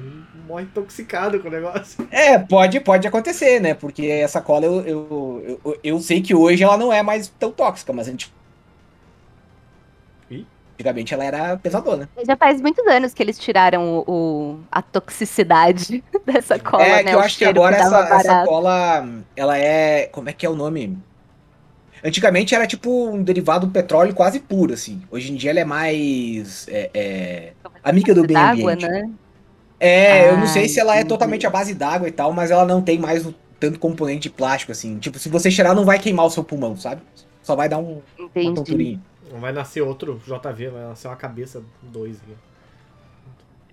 Morre intoxicado com o negócio. É, pode, pode acontecer, né? Porque essa cola eu, eu, eu, eu sei que hoje ela não é mais tão tóxica, mas a gente. Antigamente ela era pesadona. Já faz muitos anos que eles tiraram o, o- a toxicidade [LAUGHS] dessa cola, é, né? que eu O acho que agora dava essa, essa cola, ela é. Como é que é o nome? Antigamente era tipo um derivado do petróleo quase puro, assim. Hoje em dia ela é mais. é, é, amiga do meio ambiente. né? É, eu não Ah, sei se ela é totalmente à base d'água e tal, mas ela não tem mais o tanto componente de plástico, assim. Tipo, se você cheirar, não vai queimar o seu pulmão, sabe? Só vai dar um, uma tonturinha. Vai nascer outro JV, vai nascer uma cabeça 2 aqui.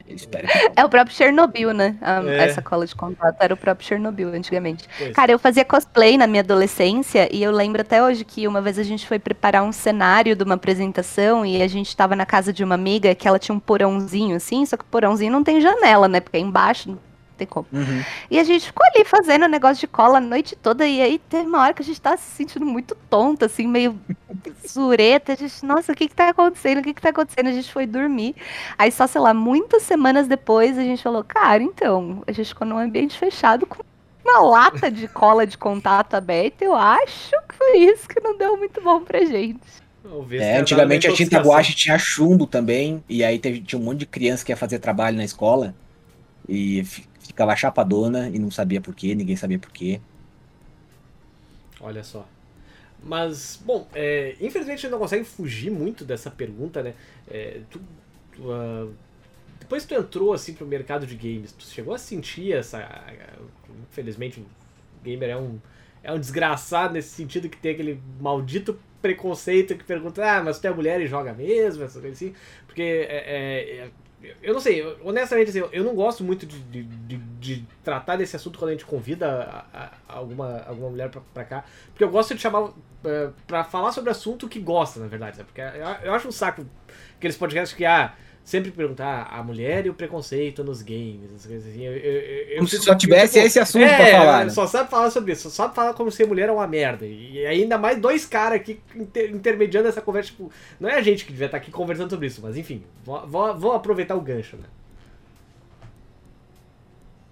Espero que. É o próprio Chernobyl, né? A- É. Essa cola de contato era o próprio Chernobyl antigamente. Pois. Cara, eu fazia cosplay na minha adolescência e eu lembro até hoje que uma vez a gente foi preparar um cenário de uma apresentação e a gente tava na casa de uma amiga que ela tinha um porãozinho assim, só que o porãozinho não tem janela, né? Porque é embaixo, não tem como. Uhum. E a gente ficou ali fazendo o negócio de cola a noite toda. E aí teve uma hora que a gente tava se sentindo muito tonta, assim, meio [LAUGHS] sureta. A gente, nossa, o que que tá acontecendo? O que que tá acontecendo? A gente foi dormir. Aí só, sei lá, muitas semanas depois a gente falou, cara, então, a gente ficou num ambiente fechado com uma lata de cola de contato aberta. Eu acho que foi isso que não deu muito bom pra gente. É, antigamente a tinta guache tinha chumbo também, e aí teve, tinha um monte de criança que ia fazer trabalho na escola e ficava chapadona e não sabia por quê, ninguém sabia por quê. Olha só. Mas, bom, é, infelizmente a gente não consegue fugir muito dessa pergunta, né? É, tu, tu, ah, depois que tu entrou assim pro mercado de games, tu chegou a sentir essa. Infelizmente, o gamer é um, é um desgraçado nesse sentido que tem aquele maldito preconceito que pergunta, ah, mas tu é mulher e joga mesmo, essa coisa assim. Porque é, é, eu não sei, eu- honestamente, assim, eu- não gosto muito de, de, de- de tratar desse assunto quando a gente convida a- a- alguma, alguma mulher pra, pra cá. Porque eu gosto de chamar é, pra falar sobre assunto que gosta, na verdade. Porque eu, eu acho um saco aqueles podcasts que, ah, sempre perguntar a mulher e o preconceito nos games, essas coisas assim. Eu, eu, eu- eu Como se só tivesse tipo, esse assunto é, pra falar. né? Só sabe falar sobre isso, só sabe falar como ser mulher é uma merda. E ainda mais dois caras aqui inter- intermediando essa conversa, tipo, não é a gente que devia estar aqui conversando sobre isso, mas enfim, vou, vou- vou aproveitar o gancho, né?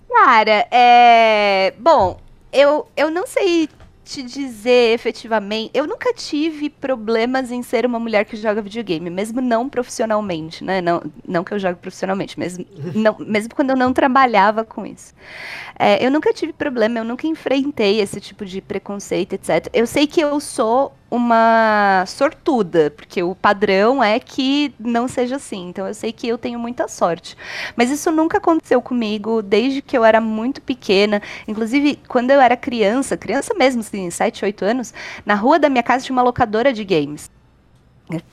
Cara, é. Bom, eu, eu não sei te dizer efetivamente. Eu nunca tive problemas em ser uma mulher que joga videogame, mesmo não profissionalmente, né? Não, não que eu jogue profissionalmente, mesmo, [LAUGHS] não, mesmo quando eu não trabalhava com isso. É, eu nunca tive problema, eu nunca enfrentei esse tipo de preconceito, etc. Eu sei que eu sou uma sortuda, porque o padrão é que não seja assim. Então eu sei que eu tenho muita sorte. Mas isso nunca aconteceu comigo desde que eu era muito pequena. Inclusive, quando eu era criança, criança mesmo, assim, 7, 8 anos, na rua da minha casa tinha uma locadora de games.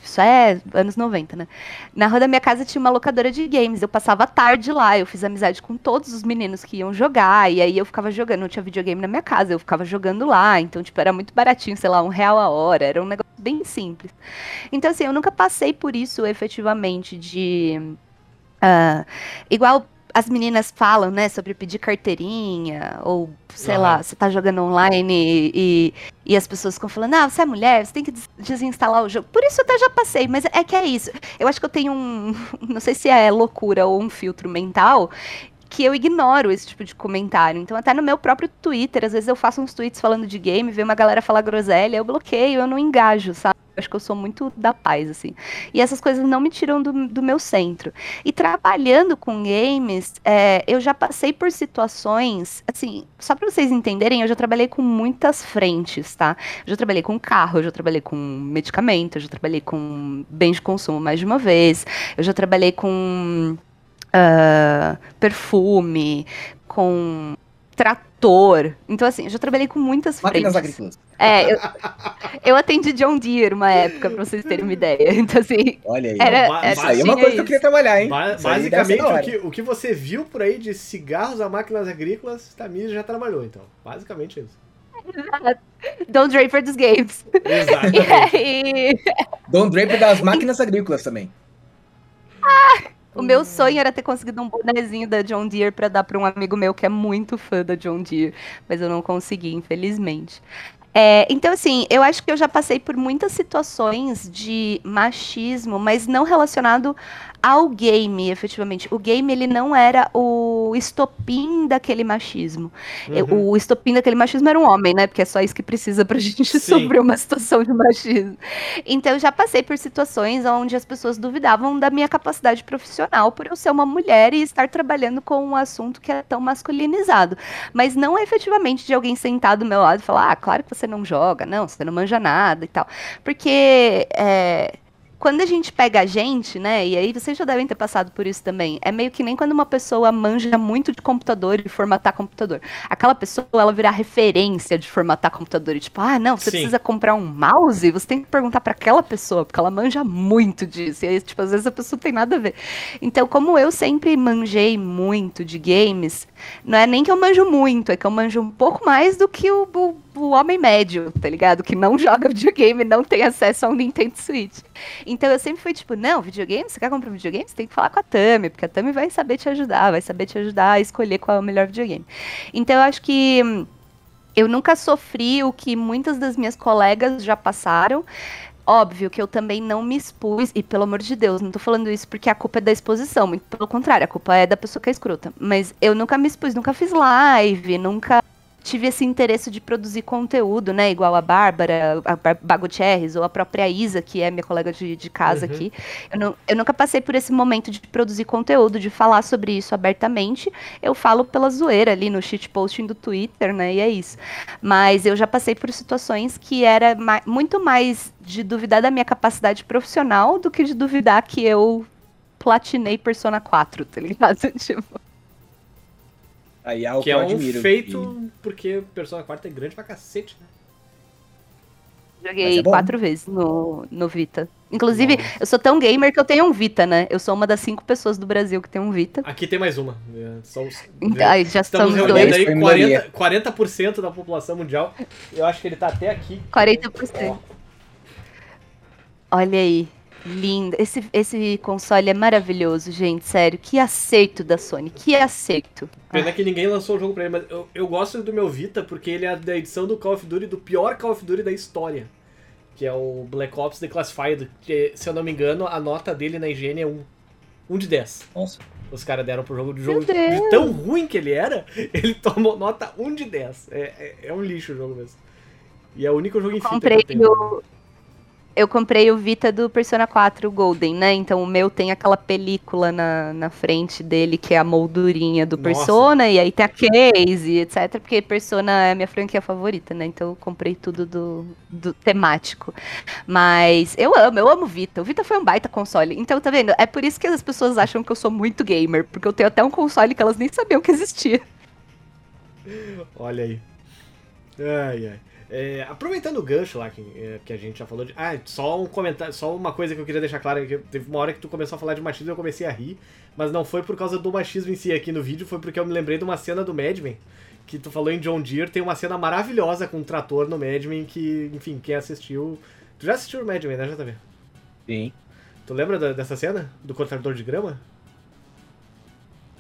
Isso é anos 90, né? Na rua da minha casa tinha uma locadora de games. Eu passava tarde lá, eu fiz amizade com todos os meninos que iam jogar. E aí eu ficava jogando. Não tinha videogame na minha casa, eu ficava jogando lá. Então, tipo, era muito baratinho, sei lá, um real a hora. Era um negócio bem simples. Então, assim, eu nunca passei por isso efetivamente de. ah, igual as meninas falam, né, sobre pedir carteirinha, ou sei lá, você tá jogando online e, e as pessoas ficam falando, ah, você é mulher, você tem que des- desinstalar o jogo. Por isso eu até já passei, mas é que é isso. Eu acho que eu tenho um, [LAUGHS] não sei se é loucura ou um filtro mental, que eu ignoro esse tipo de comentário. Então, até no meu próprio Twitter, às vezes eu faço uns tweets falando de game, vê uma galera falar groselha, eu bloqueio, eu não engajo, sabe? Acho que eu sou muito da paz, assim. E essas coisas não me tiram do, do meu centro. E trabalhando com games, é, eu já passei por situações, assim, só pra vocês entenderem, eu já trabalhei com muitas frentes, tá? Eu já trabalhei com carro, eu já trabalhei com medicamento, eu já trabalhei com bens de consumo mais de uma vez, eu já trabalhei com ah, perfume, com trator. Então, assim, eu já trabalhei com muitas Máquinas frentes. agrícolas. É, eu, eu atendi John Deere uma época, pra vocês terem uma ideia. [LAUGHS] Então, assim, Olha aí. Era- era- isso aí é uma coisa que eu isso. queria trabalhar, hein? Ba- Isso aí basicamente, o que, o que você viu por aí de cigarros a máquinas agrícolas, Tamir já trabalhou, então. Basicamente isso. [LAUGHS] Don Draper dos games. Exatamente. [LAUGHS] E, Don Draper das máquinas agrícolas também. o meu sonho era ter conseguido um bonezinho da John Deere pra dar pra um amigo meu que é muito fã da John Deere, mas eu não consegui, infelizmente. É, então, assim, eu acho que eu já passei por muitas situações de machismo, mas não relacionado ao game, efetivamente. O game, ele não era o estopim daquele machismo. Eu- o estopim daquele machismo era um homem, né? Porque é só isso que precisa pra [LAUGHS] gente Sim. sofrer uma situação de machismo. Então eu já passei por situações onde as pessoas duvidavam da minha capacidade profissional por eu ser uma mulher e estar trabalhando com um assunto que é tão masculinizado. Mas não efetivamente de alguém sentado do meu lado e falar, ah, claro que você não joga, não, você não manja nada e tal. Porque é, quando a gente pega a gente, né, e aí vocês já devem ter passado por isso também, é meio que nem quando uma pessoa manja muito de computador e formatar computador. Aquela pessoa, ela virar referência de formatar computador e tipo, ah, não, você Sim. precisa comprar um mouse, você tem que perguntar pra aquela pessoa, porque ela manja muito disso. E aí, tipo, às vezes a pessoa não tem nada a ver. Então, como eu sempre manjei muito de games, não é nem que eu manjo muito, é que eu manjo um pouco mais do que o, o- o homem médio, tá ligado? Que não joga videogame, não tem acesso ao Nintendo Switch. Então eu sempre fui tipo, não, videogame, você quer comprar um videogame? Você tem que falar com a Tami, porque a Tami vai saber te ajudar, vai saber te ajudar a escolher qual é o melhor videogame. Então eu acho que hum, eu nunca sofri o que muitas das minhas colegas já passaram. Óbvio que eu também não me expus, e pelo amor de Deus, não tô falando isso porque a culpa é da exposição, muito pelo contrário, a culpa é da pessoa que é escrota. Mas eu nunca me expus, nunca fiz live, nunca tive esse interesse de produzir conteúdo, né? Igual a Bárbara, a Bagutierrez, ou a própria Isa, que é minha colega de, de casa Uhum. aqui. Eu, não- eu nunca passei por esse momento de produzir conteúdo, de falar sobre isso abertamente. Eu falo pela zoeira ali no shitposting do Twitter, né? E é isso. Mas eu já passei por situações que era ma- muito mais de duvidar da minha capacidade profissional do que de duvidar que eu platinei Persona 4, tá ligado? [LAUGHS] Tipo, Aí é algo Que é eu um admiro. feito porque Persona 4 é grande pra cacete, né? Joguei é quatro vezes no, no Vita. Inclusive, Nossa. eu sou tão gamer que eu tenho um Vita, né? Eu sou uma das cinco pessoas do Brasil que tem um Vita. Aqui tem mais uma. É, São os- [LAUGHS] Ai, já Estamos somos dois. aí Foi minoria. 40%, 40% da população mundial. Eu acho que ele tá até aqui. 40%. Olha aí. Lindo. Esse, esse console é maravilhoso, gente. Sério. Que acerto da Sony. Que acerto. Pena que ninguém lançou o jogo pra ele, mas eu, eu gosto do meu Vita porque ele é da edição do Call of Duty, do pior Call of Duty da história. Que é o Black Ops Declassified, que, se eu não me engano, a nota dele na IGN é 1. 1 de 10. Nossa. Os caras deram pro jogo de jogo de tão ruim que ele era, [LAUGHS] ele tomou nota 1 de 10. É, é, é um lixo o jogo mesmo. E é o único jogo em fita que eu tenho. o. Eu comprei o Vita do Persona 4 Golden, né? Então o meu tem aquela película na, na frente dele, que é a moldurinha do Nossa. Persona, e aí tem a case, etc. Porque Persona é a minha franquia favorita, né? Então eu comprei tudo do, do temático. Mas eu amo, eu amo o Vita. O Vita foi um baita console. Então, tá vendo? É por isso que as pessoas acham que eu sou muito gamer, porque eu tenho até um console que elas nem sabiam que existia. Olha aí. Ai, ai. É, aproveitando o gancho lá que, é, que a gente já falou de. Ah, só um comentário, só uma coisa que eu queria deixar claro: é que teve uma hora que tu começou a falar de machismo e eu comecei a rir, mas não foi por causa do machismo em si aqui no vídeo, foi porque eu me lembrei de uma cena do Mad Men, que tu falou em John Deere, tem uma cena maravilhosa com um trator no Mad Men que, enfim, quem assistiu. Tu já assistiu o Mad Men, né, JV? Sim. Tu lembra da- dessa cena? Do cortador de grama?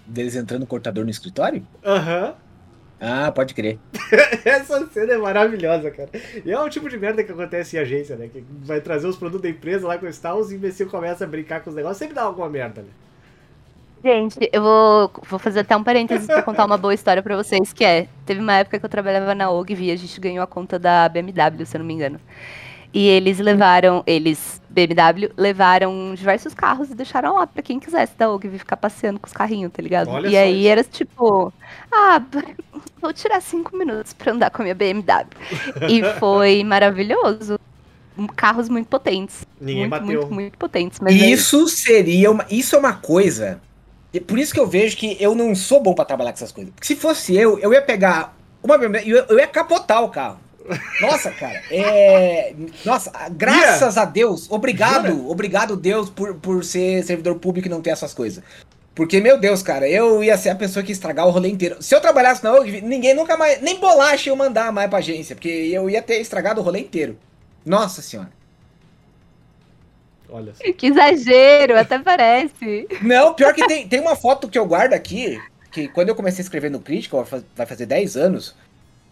Deles entrando no cortador no escritório? Aham. Ah, pode crer. [LAUGHS] Essa cena é maravilhosa, cara. E é o tipo de merda que acontece em agência, né? Que vai trazer os produtos da empresa lá com o Star, os imbecil começam a brincar com os negócios, sempre dá alguma merda, né? Gente, eu vou, vou fazer até um parênteses pra contar uma boa história pra vocês, que é, teve uma época que eu trabalhava na Ogvi e a gente ganhou a conta da BMW, se eu não me engano. E eles levaram, eles, BMW, levaram diversos carros e deixaram lá pra quem quisesse da Ogvi ficar passeando com os carrinhos, tá ligado? Olha e aí isso. era tipo, ah, [LAUGHS] vou tirar cinco minutos pra andar com a minha BMW. e [LAUGHS] foi maravilhoso. Carros muito potentes. Ninguém muito, bateu. muito, muito potentes. Mas aí- Isso seria uma. Isso é uma coisa. e Por isso que eu vejo que eu não sou bom pra trabalhar com essas coisas. Porque se fosse eu, eu ia pegar uma BMW e eu, eu ia capotar o carro. Nossa, cara. É. Nossa, graças a Deus. Obrigado. Jura? Obrigado, Deus, por, por ser servidor público e não ter essas coisas. Porque, meu Deus, cara, eu ia ser a pessoa que ia estragar o rolê inteiro. Se eu trabalhasse na OG, ninguém nunca mais. Nem bolacha eu mandar mais pra agência. Porque eu ia ter estragado o rolê inteiro. Nossa senhora. Olha só. Que exagero, até parece. Não, pior que tem, tem uma foto que eu guardo aqui, que quando eu comecei a escrever no Critical, vai fa- vai fazer 10 anos,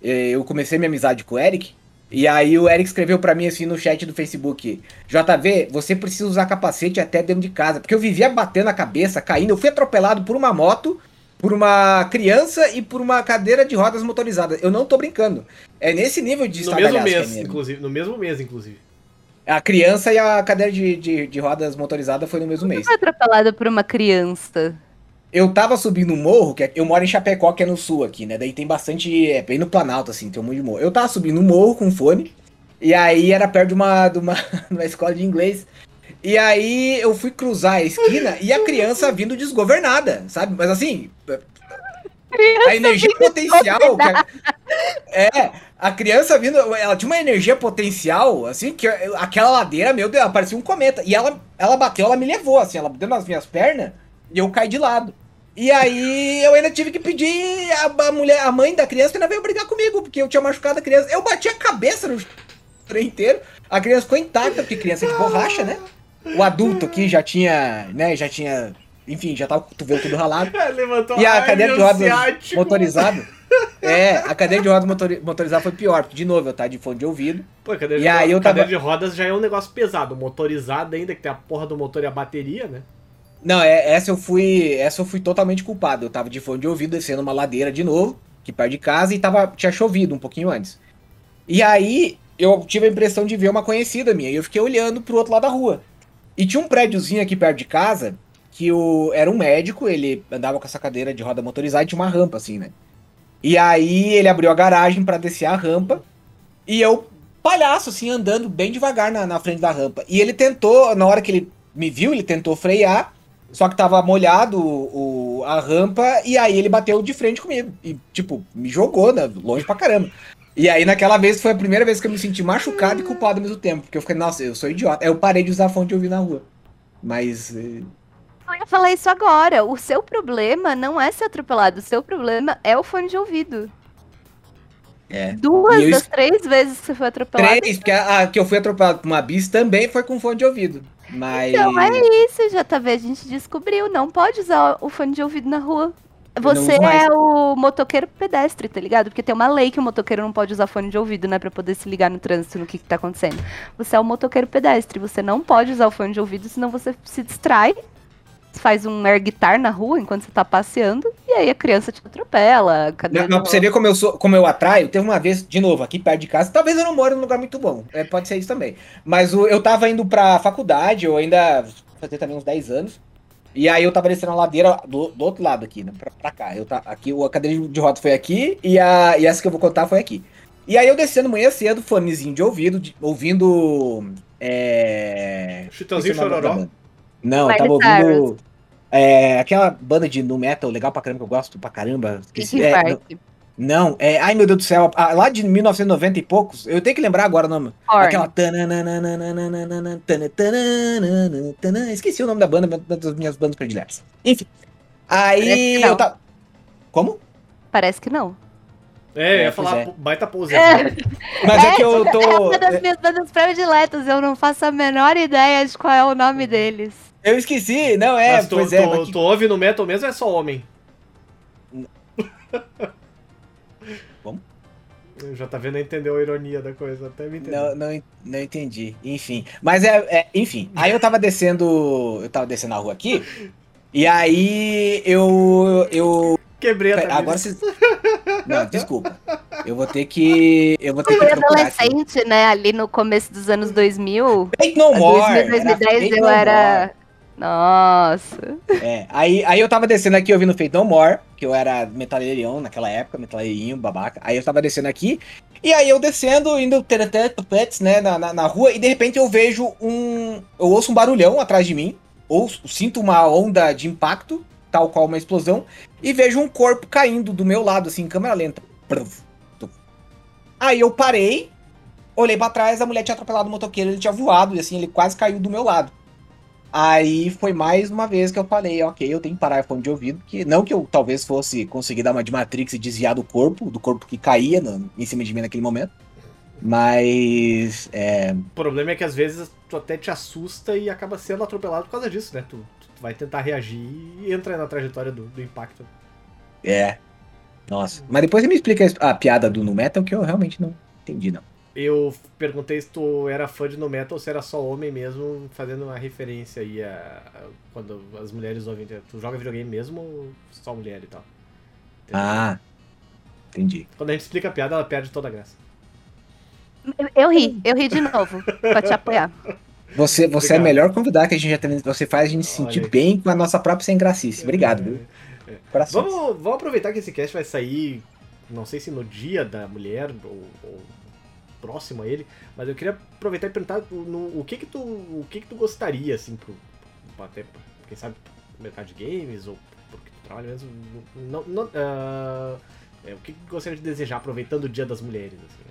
eu comecei minha amizade com o Eric, e aí o Eric escreveu pra mim assim no chat do Facebook, JV, você precisa usar capacete até dentro de casa, porque eu vivia batendo a cabeça, caindo, eu fui atropelado por uma moto, por uma criança e por uma cadeira de rodas motorizada. Eu não tô brincando. É nesse nível de No mesmo é mês, mesmo. inclusive. No mesmo mês, inclusive. A criança e a cadeira de, de, de rodas motorizada foi no mesmo mês. Foi atropelada por uma criança. Eu tava subindo um morro, que é- eu moro em Chapecó, que é no sul aqui, né? Daí tem bastante. É bem no Planalto, assim, tem um monte de morro. Eu tava subindo um morro com fone, e aí era perto de uma, de uma, [LAUGHS] de uma escola de inglês. E aí eu fui cruzar a esquina e a criança vindo desgovernada, sabe? Mas assim. a energia potencial. a- é, a criança vindo. Ela tinha uma energia potencial, assim, que aquela ladeira, meu Deus, ela parecia um cometa. E ela, ela bateu, ela me levou, assim, ela bateu nas minhas pernas e eu caí de lado. E aí eu ainda tive que pedir a, a mulher, a mãe da criança ainda veio brigar comigo, porque eu tinha machucado a criança. Eu bati a cabeça no trem inteiro. A criança ficou intacta, porque criança é de borracha, né? O adulto aqui já tinha, né, já tinha, enfim, já tava com o cotovelo tudo ralado. É, levantou E a Ai, cadeira de rodas motorizada. É, a cadeira de rodas motori- motorizada foi pior, porque de novo eu tava de fone de ouvido. Pô, cadeira, E de, aí ro- eu tava- cadeira de rodas já é um negócio pesado. Motorizada ainda, que tem a porra do motor e a bateria, né? Não, é, essa eu fui, essa eu fui totalmente culpado. Eu tava de fone de ouvido descendo uma ladeira de novo, que perto de casa e tava tinha chovido um pouquinho antes. E aí eu tive a impressão de ver uma conhecida minha e eu fiquei olhando pro outro lado da rua. E tinha um prédiozinho aqui perto de casa que o era um médico, ele andava com essa cadeira de roda motorizada e tinha uma rampa assim, né? E aí ele abriu a garagem pra descer a rampa e eu palhaço assim andando bem devagar na, na frente da rampa. E ele tentou, na hora que ele me viu, ele tentou frear só que tava molhado o, o- a rampa e aí ele bateu de frente comigo. E, tipo, me jogou, né? Longe pra caramba. E aí, naquela vez, foi a primeira vez que eu me senti machucado e culpado ao mesmo tempo. Porque eu fiquei, nossa, eu sou idiota. Aí eu parei de usar fonte de ouvir na rua. Mas. eh, Eu ia falar isso agora. O seu problema não é ser atropelado. O seu problema é o fone de ouvido. É. Duas eu das três vezes que você foi atropelado. Três, porque a, a que eu fui atropelado por uma bis também foi com fone de ouvido. Mas. Então é isso, JV. A gente descobriu. Não pode usar o fone de ouvido na rua. Você é o motoqueiro pedestre, tá ligado? Porque tem uma lei que o motoqueiro não pode usar fone de ouvido, né? Pra poder se ligar no trânsito, no que, que tá acontecendo. Você é o motoqueiro pedestre. Você não pode usar o fone de ouvido, senão você se distrai. Faz um air guitar na rua enquanto você tá passeando. E aí a criança te atropela. Cadê Não, não, pra você ver como eu sou, como eu atraio, teve uma vez, de novo, aqui perto de casa, talvez eu não moro num lugar muito bom. é, pode ser isso também. Mas o- eu tava indo pra faculdade, eu ainda fazia também uns 10 anos. E aí eu tava descendo a ladeira do, do outro lado aqui, né? Pra, pra cá. Eu tá, aqui, a cadeira de roda foi aqui e, a, e essa que eu vou contar foi aqui. E aí eu descendo manhã cedo, fonezinho de ouvido, de- ouvindo. É. Chitãozinho Chororó. Não, eu Miley tava Cyrus. É, aquela banda de nu metal legal pra caramba que eu gosto pra caramba. Esqueci. É, Park. não, é. Ai meu Deus do céu, ah, lá de 1990 e poucos, eu tenho que lembrar agora o nome. Korn. Aquela. Esqueci o nome da banda, uma das minhas bandas prediletas. Enfim. Aí não. eu tava. Como? Parece que não. É, eu ia É, falar é. baita pose. É. Mas é, que eu É tô. uma das minhas bandas prediletas. Eu não faço a menor ideia de qual é o nome deles. Eu esqueci, não é, Mas tu, pois é. tu, mas que- tu ouve no metal mesmo ou é só homem? [LAUGHS] Como? Já tá vendo entendeu a ironia da coisa, até me entender. Não, não, não entendi. Enfim. Mas é, é, Enfim. Aí eu tava descendo. Eu tava descendo a rua aqui. E aí eu. Eu. Quebrei a agora vocês. [LAUGHS] Não, desculpa. Eu vou ter que. Eu vou ter Eu que procurar aqui. adolescente, né? Ali no começo dos anos 2000. Fake No More. 2000, era 2010 Fake eu era. Nossa. É, aí, aí eu tava descendo aqui ouvindo Fate No More, que eu era metaleirinho naquela época, metaleirinho, babaca. Aí eu tava descendo aqui. E aí eu descendo, indo teretetupets, né, na, na, na rua, e de repente eu vejo um. Eu ouço um barulhão atrás de mim, ou sinto uma onda de impacto, tal qual uma explosão, e vejo um corpo caindo do meu lado, assim, em câmera lenta. Aí eu parei, olhei pra trás, a mulher tinha atropelado o motoqueiro, ele tinha voado, e assim, ele quase caiu do meu lado. Aí foi mais uma vez que eu falei, ok, eu tenho que parar o fone de ouvido, que não que eu talvez fosse conseguir dar uma de Matrix e desviar do corpo, do corpo que caía no- em cima de mim naquele momento. Mas é, O problema é que às vezes tu até te assusta e acaba sendo atropelado por causa disso, né? Tu, tu vai tentar reagir e entra na trajetória do, do impacto. é. Nossa. Mas depois você me explica a piada do Nu Metal que eu realmente não entendi, não. Eu perguntei se tu era fã de no metal ou se era só homem mesmo, fazendo uma referência aí a, a- quando as mulheres ouvem. Tu joga videogame mesmo ou só mulher e tal? Entendeu? Ah, entendi. Quando a gente explica a piada, ela perde toda a graça. Eu, eu ri, eu ri de novo, pra te apoiar. Você, você é a melhor convidada que a gente já teve. Você faz a gente se sentir bem com a nossa própria sem gracice. Obrigado, viu? Coração. Vamos, vamos aproveitar que esse cast vai sair, não sei se no dia da mulher ou, ou próximo a ele, mas eu queria aproveitar e perguntar no- o que que tu, o que que tu gostaria assim pro, pro- até quem sabe pro mercado de games ou porque tu trabalha mesmo, não, não, ah, é, o que que gostaria de desejar aproveitando o Dia das Mulheres assim?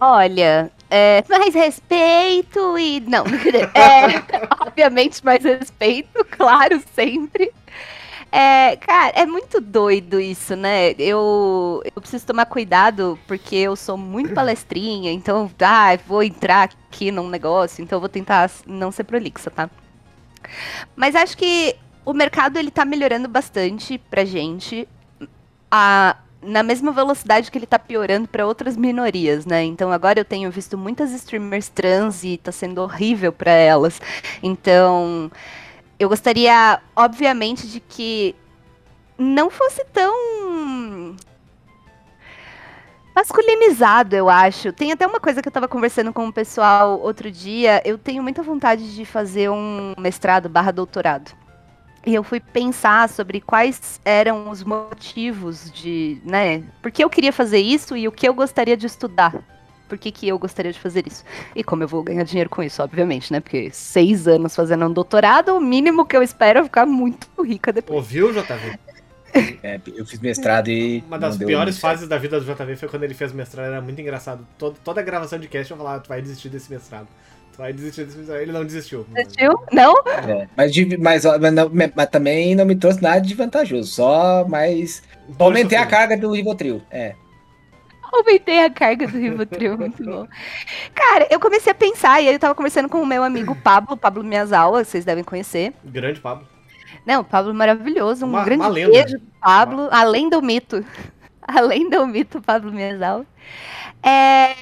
Olha, é, mais respeito e. Não, [LAUGHS] é, obviamente mais respeito, claro, sempre. É, cara, é muito doido isso, né? Eu, eu preciso tomar cuidado porque eu sou muito palestrinha, então, ah, vou entrar aqui num negócio, então vou tentar não ser prolixa, tá? Mas acho que o mercado ele tá melhorando bastante pra gente. A, na mesma velocidade que ele tá piorando para outras minorias, né? Então agora eu tenho visto muitas streamers trans e tá sendo horrível para elas. Então, eu gostaria, obviamente, de que não fosse tão masculinizado, eu acho. Tem até uma coisa que eu tava conversando com o pessoal outro dia. Eu tenho muita vontade de fazer um mestrado barra doutorado. E eu fui pensar sobre quais eram os motivos de, né? Por que eu queria fazer isso e o que eu gostaria de estudar. Por que, que eu gostaria de fazer isso? E como eu vou ganhar dinheiro com isso, obviamente, né? Porque seis anos fazendo um doutorado, o mínimo que eu espero é ficar muito rica depois. Ouviu, JV? É, eu fiz mestrado e. Uma das piores fases da vida do JV foi quando ele fez mestrado, era muito engraçado. Todo, toda a gravação de cast eu falava, tu vai desistir desse mestrado. Tu vai desistir desse mestrado. Ele não desistiu. Assistiu? Não? É, mas, mas, mas, não- mas também não me trouxe nada de vantajoso. Só mais. Aumentei a carga do Rivotril. É. Aumentei a carga do Rivotril, [LAUGHS] muito bom. Cara, eu comecei a pensar, e aí eu tava conversando com o meu amigo Pablo, Pablo Miyazawa, vocês devem conhecer. Grande Pablo. Não, Pablo maravilhoso, um Uma- grande uma lenda. beijo, Pablo, além do mito. [LAUGHS] Além do mito, Pablo Miyazawa. É,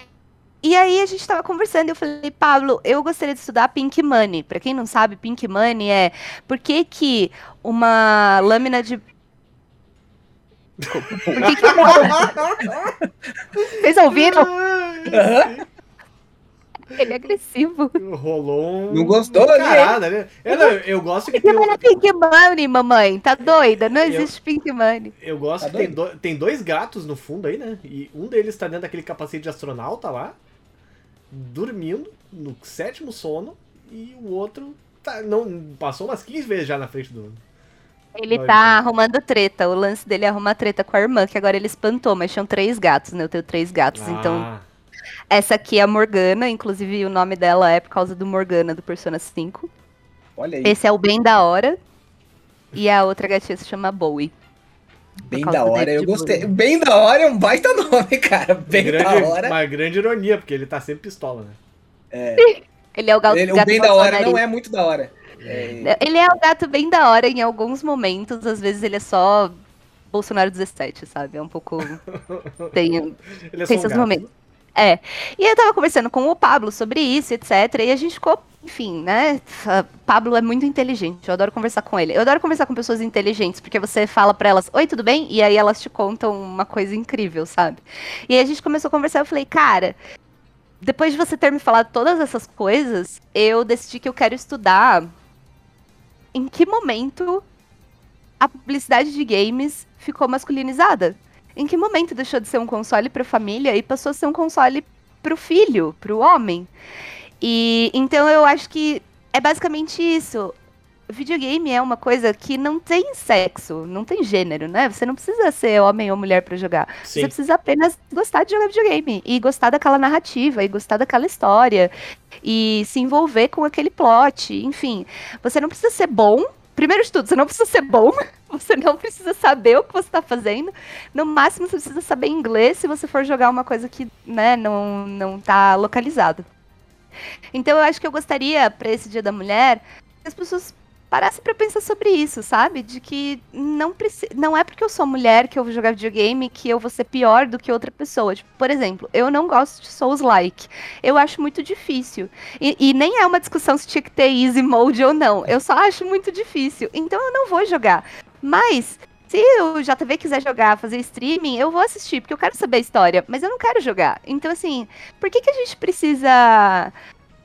e aí a gente tava conversando e eu falei, Pablo, eu gostaria de estudar Pink Money. Pra quem não sabe, Pink Money é por que que uma lâmina de... Por que que uma... [LAUGHS] Vocês ouviram? Ele é agressivo. Rolou um. Não gostou, um né? carada, né? Eu, não, eu gosto que Pink tem. É Pink Money, mamãe. Tá doida? Não Eu- existe Pink Money. Eu gosto Tá que tem, do- tem dois gatos no fundo aí, né? E um deles tá dentro daquele capacete de astronauta lá, dormindo, no sétimo sono, e o outro tá, não, passou umas 15 vezes já na frente do. Ele Olha tá arrumando treta. O lance dele é arrumar treta com a irmã, que agora ele espantou, mas tinham três gatos, né? Eu tenho três gatos. Então, Ah, essa aqui é a Morgana, inclusive o nome dela é por causa do Morgana do Persona 5. Olha aí. Esse é o Bem da Hora. E a outra gatinha se chama Bowie. Bem da hora, eu gostei. Bowie. Bem da hora é um baita nome, cara. Bem grande, da hora. Uma grande ironia, porque ele tá sempre pistola, né? [LAUGHS] Ele é o gato, Ele- o gato bem com da a hora não é muito da hora. É, Ele é o gato bem da hora em alguns momentos, às vezes ele é só Bolsonaro 17, sabe? É um pouco. [LAUGHS] Tem, Ele é tem um seus gato. momentos. É. E eu tava conversando com o Pablo sobre isso, etc. E a gente ficou, enfim, né? Pablo é muito inteligente. Eu adoro conversar com ele. Eu adoro conversar com pessoas inteligentes, porque você fala pra elas, oi, tudo bem? E aí elas te contam uma coisa incrível, sabe? E aí a gente começou a conversar, eu falei, cara. Depois de você ter me falado todas essas coisas, eu decidi que eu quero estudar em que momento a publicidade de games ficou masculinizada. Em que momento deixou de ser um console para família e passou a ser um console para o filho, para o homem? E então eu acho que é basicamente isso. Videogame é uma coisa que não tem sexo, não tem gênero, né? Você não precisa ser homem ou mulher para jogar. Sim. Você precisa apenas gostar de jogar videogame e gostar daquela narrativa e gostar daquela história e se envolver com aquele plot, enfim. Você não precisa ser bom. Primeiro de tudo, você não precisa ser bom. [LAUGHS] Você não precisa saber o que você está fazendo. No máximo, você precisa saber inglês se você for jogar uma coisa que, né, não, não tá localizado. Então, eu acho que eu gostaria, para esse Dia da Mulher, que as pessoas parasse pra pensar sobre isso, sabe? De que não, preci... não é porque eu sou mulher que eu vou jogar videogame que eu vou ser pior do que outra pessoa. Tipo, por exemplo, eu não gosto de Souls-like. Eu acho muito difícil. E, e, nem é uma discussão se tinha que ter easy mode ou não. Eu só acho muito difícil. Então eu não vou jogar. Mas se o JV quiser jogar, fazer streaming, eu vou assistir, porque eu quero saber a história, mas eu não quero jogar. Então, assim, por que, que a gente precisa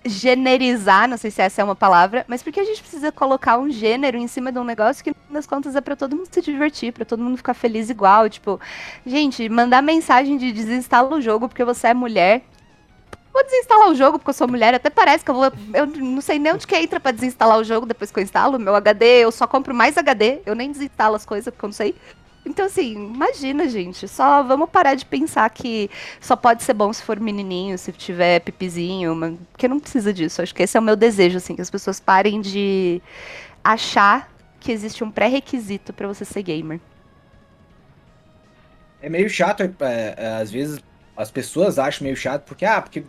generizar, não sei se essa é uma palavra, mas por que a gente precisa colocar um gênero em cima de um negócio que, nas contas, é pra todo mundo se divertir, pra todo mundo ficar feliz igual? Tipo, gente, mandar mensagem de desinstala o jogo porque você é mulher Vou desinstalar o jogo porque eu sou mulher. Até parece que eu vou. Eu não sei nem onde que entra pra desinstalar o jogo depois que eu instalo. Meu HD, eu só compro mais HD. Eu nem desinstalo as coisas porque eu não sei. Então, assim, imagina, gente. Só vamos parar de pensar que só pode ser bom se for menininho, se tiver pipizinho. Mas, porque não precisa disso. Acho que esse é o meu desejo, assim, que as pessoas parem de achar que existe um pré-requisito para você ser gamer. É meio chato, é, é, às vezes, as pessoas acham meio chato, porque, ah, porque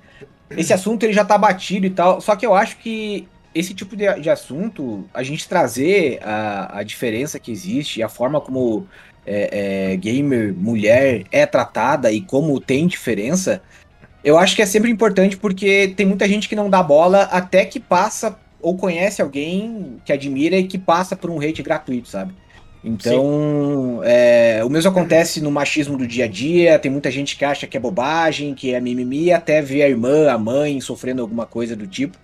esse assunto ele já tá batido e tal. Só que eu acho que esse tipo de, de assunto, a gente trazer a, a diferença que existe, a forma como é, é, gamer mulher é tratada e como tem diferença, eu acho que é sempre importante porque tem muita gente que não dá bola até que passa ou conhece alguém que admira e que passa por um hate gratuito, sabe? Então, é, o mesmo acontece no machismo do dia a dia. Tem muita gente que acha que é bobagem, que é mimimi, até ver a irmã, a mãe sofrendo alguma coisa do tipo.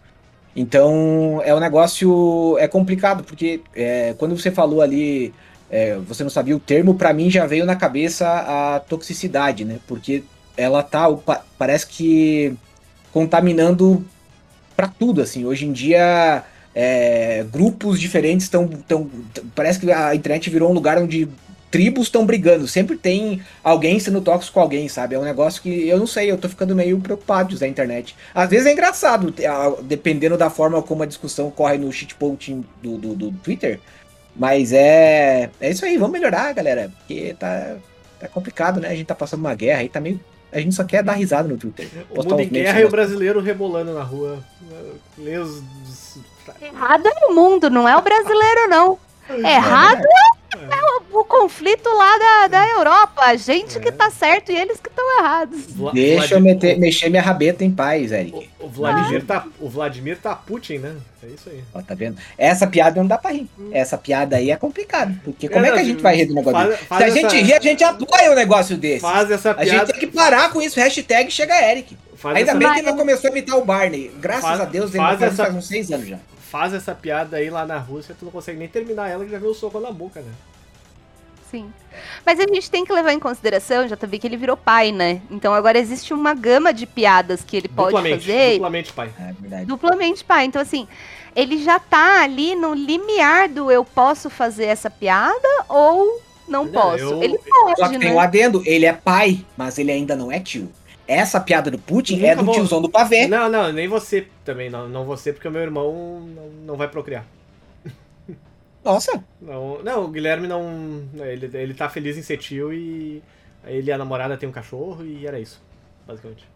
Então, é um negócio. É complicado, porque é, quando você falou ali, é, você não sabia o termo, para mim já veio na cabeça a toxicidade, né? Porque ela tá. Parece que contaminando para tudo, assim. Hoje em dia é, grupos diferentes estão. Parece que a internet virou um lugar onde tribos estão brigando. Sempre tem alguém sendo tóxico com alguém, sabe? É um negócio que eu não sei, eu tô ficando meio preocupado de usar a internet. Às vezes é engraçado, dependendo da forma como a discussão corre no shitposting do, do, do Twitter. Mas é. É isso aí, vamos melhorar, galera. Porque tá, tá complicado, né? A gente tá passando uma guerra aí, tá meio. A gente só quer dar risada no Twitter. O mundo em guerra e o brasileiro rebolando na rua. Lê os Errado é o mundo, não é o brasileiro, não. É Errado é o, o, conflito lá da, da Europa. A gente é. que tá certo e eles que estão errados. Vla Deixa eu meter, mexer minha rabeta em paz, Eric. O, o Vladimir, tá, o Vladimir tá Putin, né? É isso aí. Ó, tá vendo? Essa piada não dá pra rir. Essa piada aí é complicada. Porque como é, é que a gente vai rir do negócio faz, desse? Faz Se a essa... gente rir, a gente apoia um negócio desse. Faz essa piada. A gente tem que parar com isso. Hashtag chega Eric. Faz Ainda essa... bem que ele não começou a imitar o Barney. Graças faz, a Deus, ele faz, essa... faz uns seis anos já faz essa piada aí lá na Rússia, tu não consegue nem terminar ela que já viu o soco na boca, né? Sim. Mas a gente tem que levar em consideração, já vi que ele virou pai, né? Então agora existe uma gama de piadas que ele pode fazer. Duplamente pai. É verdade. Duplamente pai. Então, assim, ele já tá ali no limiar do eu posso fazer essa piada ou não, não posso. Eu... Ele pode, Só que né? tem um adendo, ele é pai, mas ele ainda não é tio. Essa piada do Putin é do vou... tiozão do pavê. Não, não, nem você também. Não, não você, porque o meu irmão não, não vai procriar. [LAUGHS] Nossa! Não, não, o Guilherme não. Ele, ele tá feliz em ser tio e ele e a namorada tem um cachorro e era isso, basicamente.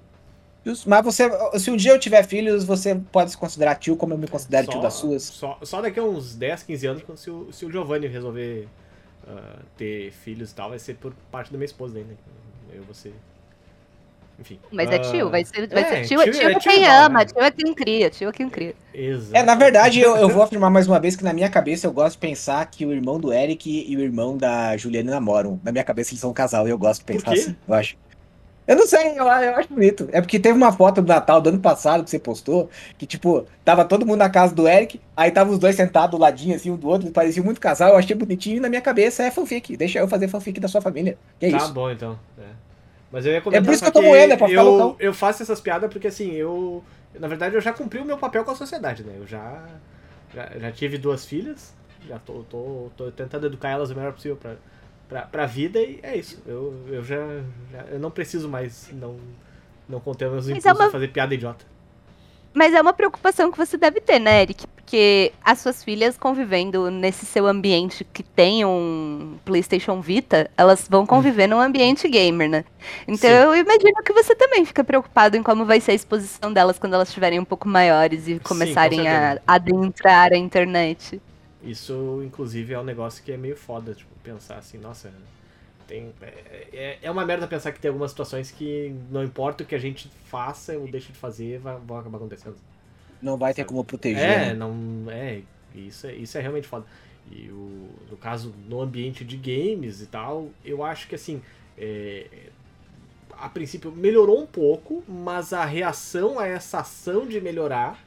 Mas você, se um dia eu tiver filhos, você pode se considerar tio como eu me considero só, tio das suas? Só, só daqui a uns 10, 15 anos, se o, se o Giovanni resolver uh, ter filhos e tal, vai ser por parte da minha esposa ainda. Eu vou ser enfim. Mas é tio, vai ser, vai é, ser tio, tio, tio, é, quem é ama, né? tio é quem cria, tio é quem cria. Exato. É, na verdade, eu, eu vou afirmar mais uma vez que na minha cabeça eu gosto de pensar que o irmão do Eric e o irmão da Juliana namoram. Na minha cabeça eles são um casal e eu gosto de pensar assim, eu acho. Eu não sei, eu, eu, acho bonito. É porque teve uma foto do Natal do ano passado que você postou, que, tipo, tava todo mundo na casa do Eric, aí tava os dois sentados do ladinho, assim, um do outro, parecia muito casal, eu achei bonitinho e na minha cabeça é fanfic. Deixa eu fazer fanfic da sua família. Que é tá isso. Tá bom, então. É. Mas eu ia comentar é por isso que eu tô moendo, é pra ficar eu, eu faço essas piadas porque assim, eu. Na verdade, eu já cumpri o meu papel com a sociedade, né? Eu já. Já, já tive duas filhas, já tô, tô, tô tentando educar elas o melhor possível pra, pra, pra vida e é isso. Eu, eu já, já Eu não preciso mais não, não conter meus impulsos é uma... fazer piada idiota. Mas é uma preocupação que você deve ter, né, Eric? Porque as suas filhas convivendo nesse seu ambiente que tem um PlayStation Vita, elas vão conviver num ambiente gamer, né? Então Sim. eu imagino que você também fica preocupado em como vai ser a exposição delas quando elas estiverem um pouco maiores e começarem Sim, a adentrar a internet. Isso, inclusive, é um negócio que é meio foda, tipo, pensar assim, nossa, tem, é, é, é uma merda pensar que tem algumas situações que não importa o que a gente faça ou deixe de fazer, vai, vão acabar acontecendo. Não vai ter como proteger. É, né? não. É, isso é, isso é realmente foda. E o, no caso, no ambiente de games e tal, eu acho que assim. é, a princípio melhorou um pouco, mas a reação a essa ação de melhorar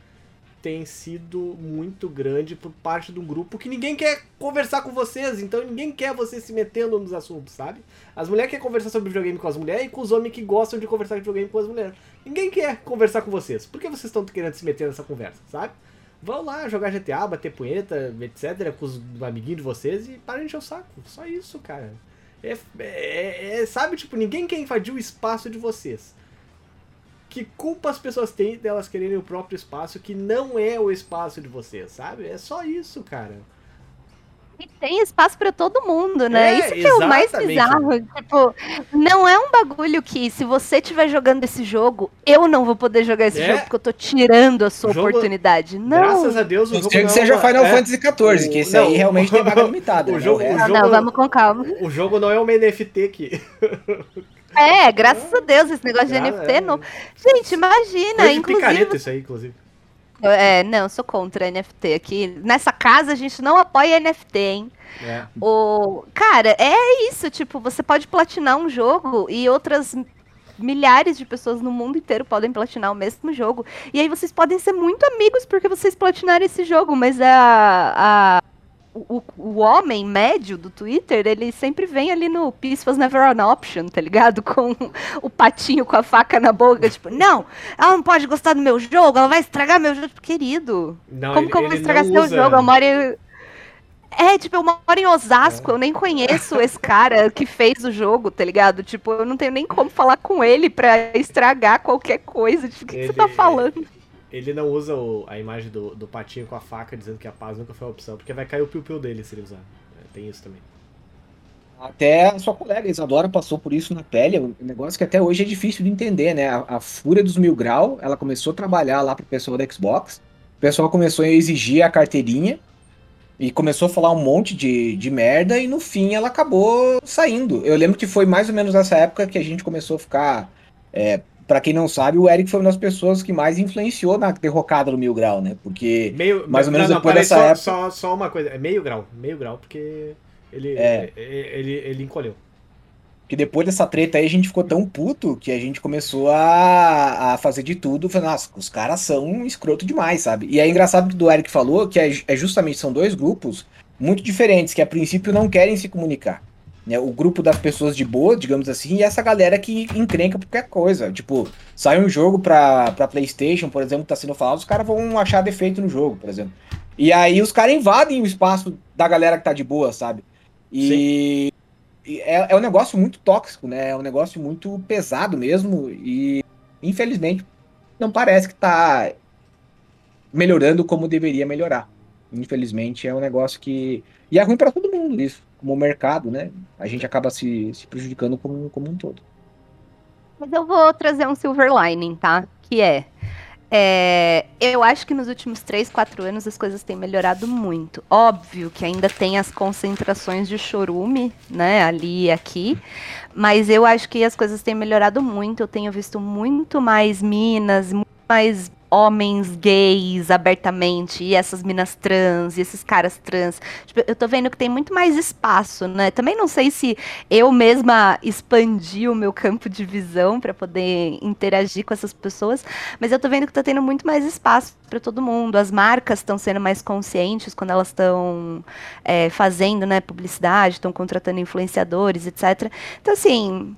tem sido muito grande por parte de um grupo que ninguém quer conversar com vocês, então ninguém quer você se metendo nos assuntos, sabe? As mulheres querem conversar sobre videogame com as mulheres e com os homens que gostam de conversar de videogame com as mulheres. Ninguém quer conversar com vocês. Por que vocês estão querendo se meter nessa conversa, sabe? Vão lá jogar GTA, bater punheta, etc., com os amiguinhos de vocês e parem de encher o saco. Só isso, cara. É, é- é- sabe, tipo, ninguém quer invadir o espaço de vocês. Que culpa as pessoas têm delas quererem o próprio espaço que não é o espaço de vocês, sabe? É só isso, cara. E tem espaço pra todo mundo, né? É, Isso que é o mais exatamente. bizarro. Tipo, não é um bagulho que, se você estiver jogando esse jogo, eu não vou poder jogar esse É. jogo porque eu tô tirando a sua O jogo- oportunidade. Não. Graças a Deus o Não jogo não que é seja uma- Final é, Fantasy XIV, que o- esse não, aí realmente tem vaga [LAUGHS] limitada. o né? jogo- resto- Não, jogo- não, vamos com calma. O jogo não é uma NFT que. [LAUGHS] É, graças a Deus, esse negócio de NFT é. não. Gente, imagina, Coisa inclusive. picareta isso aí, inclusive. É, não, eu sou contra NFT aqui. Nessa casa a gente não apoia NFT, hein? É. O... Cara, é isso, tipo, você pode platinar um jogo e outras milhares de pessoas no mundo inteiro podem platinar o mesmo jogo. E aí vocês podem ser muito amigos porque vocês platinaram esse jogo, mas a, a o, o homem médio do Twitter, ele sempre vem ali no Peace was never an option, tá ligado? [LAUGHS] Com o patinho com a faca na boca, tipo, não, ela não pode gostar do meu jogo, ela vai estragar meu jogo. Querido, Não, como ele- que eu vou ele estragar seu usa- jogo? Eu moro em... É, tipo, eu moro em Osasco, eu nem conheço esse cara que fez o jogo, tá ligado? Tipo, eu não tenho nem como falar com ele pra estragar qualquer coisa. Tipo, o que, que você tá Ele- falando? Ele não usa o- a imagem do, do patinho com a faca dizendo que a paz nunca foi a opção, porque vai cair o piu-piu dele se ele usar. É, tem isso também. Até a sua colega Isadora passou por isso na pele, um negócio que até hoje é difícil de entender, né? A, a fúria dos mil grau, ela começou a trabalhar lá pro pessoal da Xbox, o pessoal começou a exigir a carteirinha e começou a falar um monte de, de merda e no fim ela acabou saindo. Eu lembro que foi mais ou menos nessa época que a gente começou a ficar. É, para quem não sabe, o Eric foi uma das pessoas que mais influenciou na derrocada do mil grau, né? Porque Meio, Mais ou menos depois peraí, dessa só, época. Só, só uma coisa, é meio grau, meio grau, porque ele, É. ele, ele encolheu. Que depois dessa treta aí a gente ficou tão puto que a gente começou a, a fazer de tudo. Falando, nossa, os caras são escroto demais, sabe? E é engraçado que do Eric falou que é, é justamente são dois grupos muito diferentes que a princípio não querem se comunicar. Né? O grupo das pessoas de boa, digamos assim, e essa galera que encrenca por qualquer coisa. Tipo, sai um jogo pra, pra PlayStation, por exemplo, que tá sendo falado, os caras vão achar defeito no jogo, por exemplo. E aí os caras invadem o espaço da galera que tá de boa, sabe? E, e é, é um negócio muito tóxico, né? É um negócio muito pesado mesmo. E infelizmente não parece que tá melhorando como deveria melhorar. Infelizmente é um negócio que. E é ruim para todo mundo isso, como mercado, né? A gente acaba se, se prejudicando como, como um todo. Mas eu vou trazer um silver lining, tá? Que é, é, eu acho que nos últimos 3, 4 anos as coisas têm melhorado muito. Óbvio que ainda tem as concentrações de chorume, né, ali e aqui, mas eu acho que as coisas têm melhorado muito. Eu tenho visto muito mais minas, muito mais homens gays abertamente, e essas minas trans, e esses caras trans. Tipo, eu tô vendo que tem muito mais espaço, né? Também não sei se eu mesma expandi o meu campo de visão para poder interagir com essas pessoas, mas eu tô vendo que tá tendo muito mais espaço para todo mundo. As marcas estão sendo mais conscientes quando elas estão é, fazendo, né, publicidade, estão contratando influenciadores, etc. Então assim,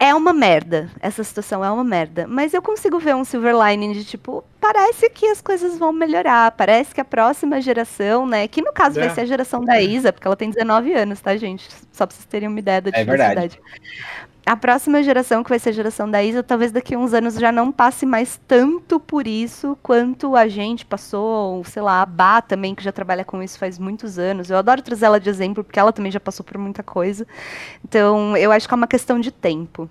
é uma merda. Essa situação é uma merda. Mas eu consigo ver um silver lining de tipo, parece que as coisas vão melhorar. Parece que a próxima geração, né? Que no caso É. vai ser a geração da Isa, porque ela tem 19 anos, tá, gente? Só pra vocês terem uma ideia da É verdade. A próxima geração, que vai ser a geração da Isa, talvez daqui a uns anos já não passe mais tanto por isso quanto a gente passou, ou, sei lá, a Bá também, que já trabalha com isso faz muitos anos. Eu adoro trazer ela de exemplo, porque ela também já passou por muita coisa. Então, eu acho que é uma questão de tempo.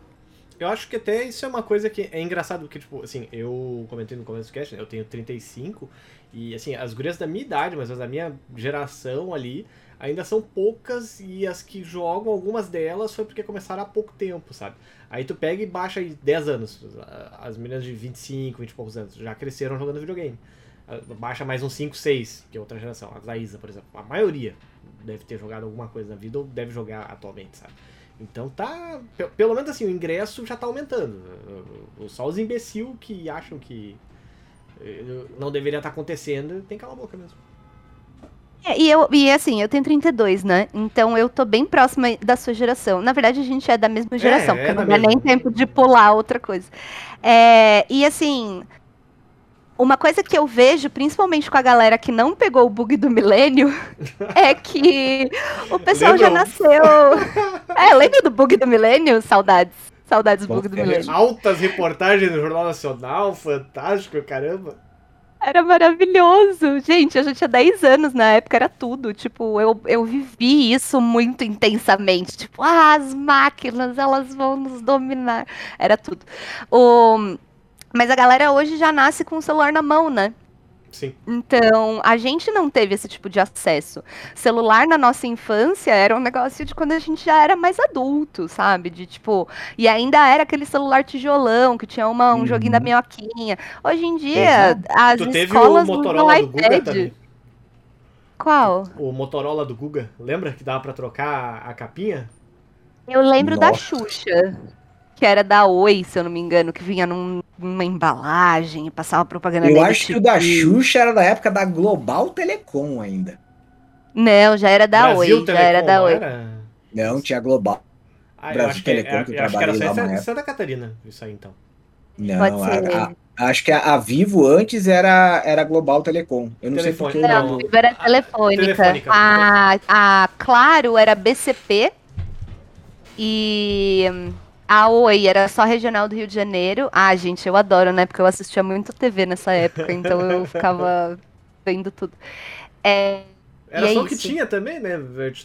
Eu acho que até isso é uma coisa que é engraçado, porque, tipo, assim, eu comentei no começo do cast, né? Eu tenho 35, e, assim, as gurias da minha idade, mas as da minha geração ali, ainda são poucas, e as que jogam, algumas delas, foi porque começaram há pouco tempo, sabe? Aí tu pega e baixa aí 10 anos. As meninas de 25, 20 e poucos anos já cresceram jogando videogame. Baixa mais uns 5, 6, que é outra geração. A Isa, por exemplo. A maioria deve ter jogado alguma coisa na vida ou deve jogar atualmente, sabe? Então tá. Pelo menos assim, o ingresso já tá aumentando. Só os imbecil que acham que eh, não deveria estar tá acontecendo, tem que calar a boca mesmo. É, e, eu, e assim, eu tenho 32, né? Então eu tô bem próxima da sua geração. Na verdade, a gente é da mesma geração, é, porque é não dá nem tempo de pular outra coisa. É, e assim, uma coisa que eu vejo, principalmente com a galera que não pegou o bug do milênio, [LAUGHS] é que o pessoal já nasceu. É, lembra do bug do milênio? Saudades. Saudades do bug do milênio. Altas reportagens no Jornal Nacional, fantástico, caramba. Era maravilhoso. Gente, eu já tinha 10 anos na época, era tudo. Tipo, eu, eu vivi isso muito intensamente. Tipo, ah, as máquinas, elas vão nos dominar. Era tudo. O mas a galera hoje já nasce com o celular na mão, né? Sim. Então, a gente não teve esse tipo de acesso. Celular na nossa infância era um negócio de quando a gente já era mais adulto, sabe? De tipo. E ainda era aquele celular tijolão que tinha uma, um uhum. joguinho da minhoquinha. Hoje em dia, Exato. as tu escolas teve o Motorola do Guga também? Qual? O Motorola do Guga. Lembra que dava para trocar a capinha? Eu lembro Nossa. da Xuxa que era da Oi, se eu não me engano, que vinha num, numa embalagem e passava propaganda Eu acho que o da Xuxa era da época da Global Telecom ainda. Não, já era da Brasil Oi, Telecom, já era da Oi. Era... Não, tinha Global. Ah, Brasil acho Telecom, que, é, que eu acho que era só em Santa Catarina, isso aí então. Não, a, a, acho que a, a, Vivo antes era, era Global Telecom. Eu não Telefone, sei porque. Não, a Vivo era telefônica. telefônica. A, a Claro era BCP. E a Oi era só regional do Rio de Janeiro. Ah, gente, eu adoro, né? Porque eu assistia muito TV nessa época, então eu [LAUGHS] ficava vendo tudo. É, era só o que tinha também, né?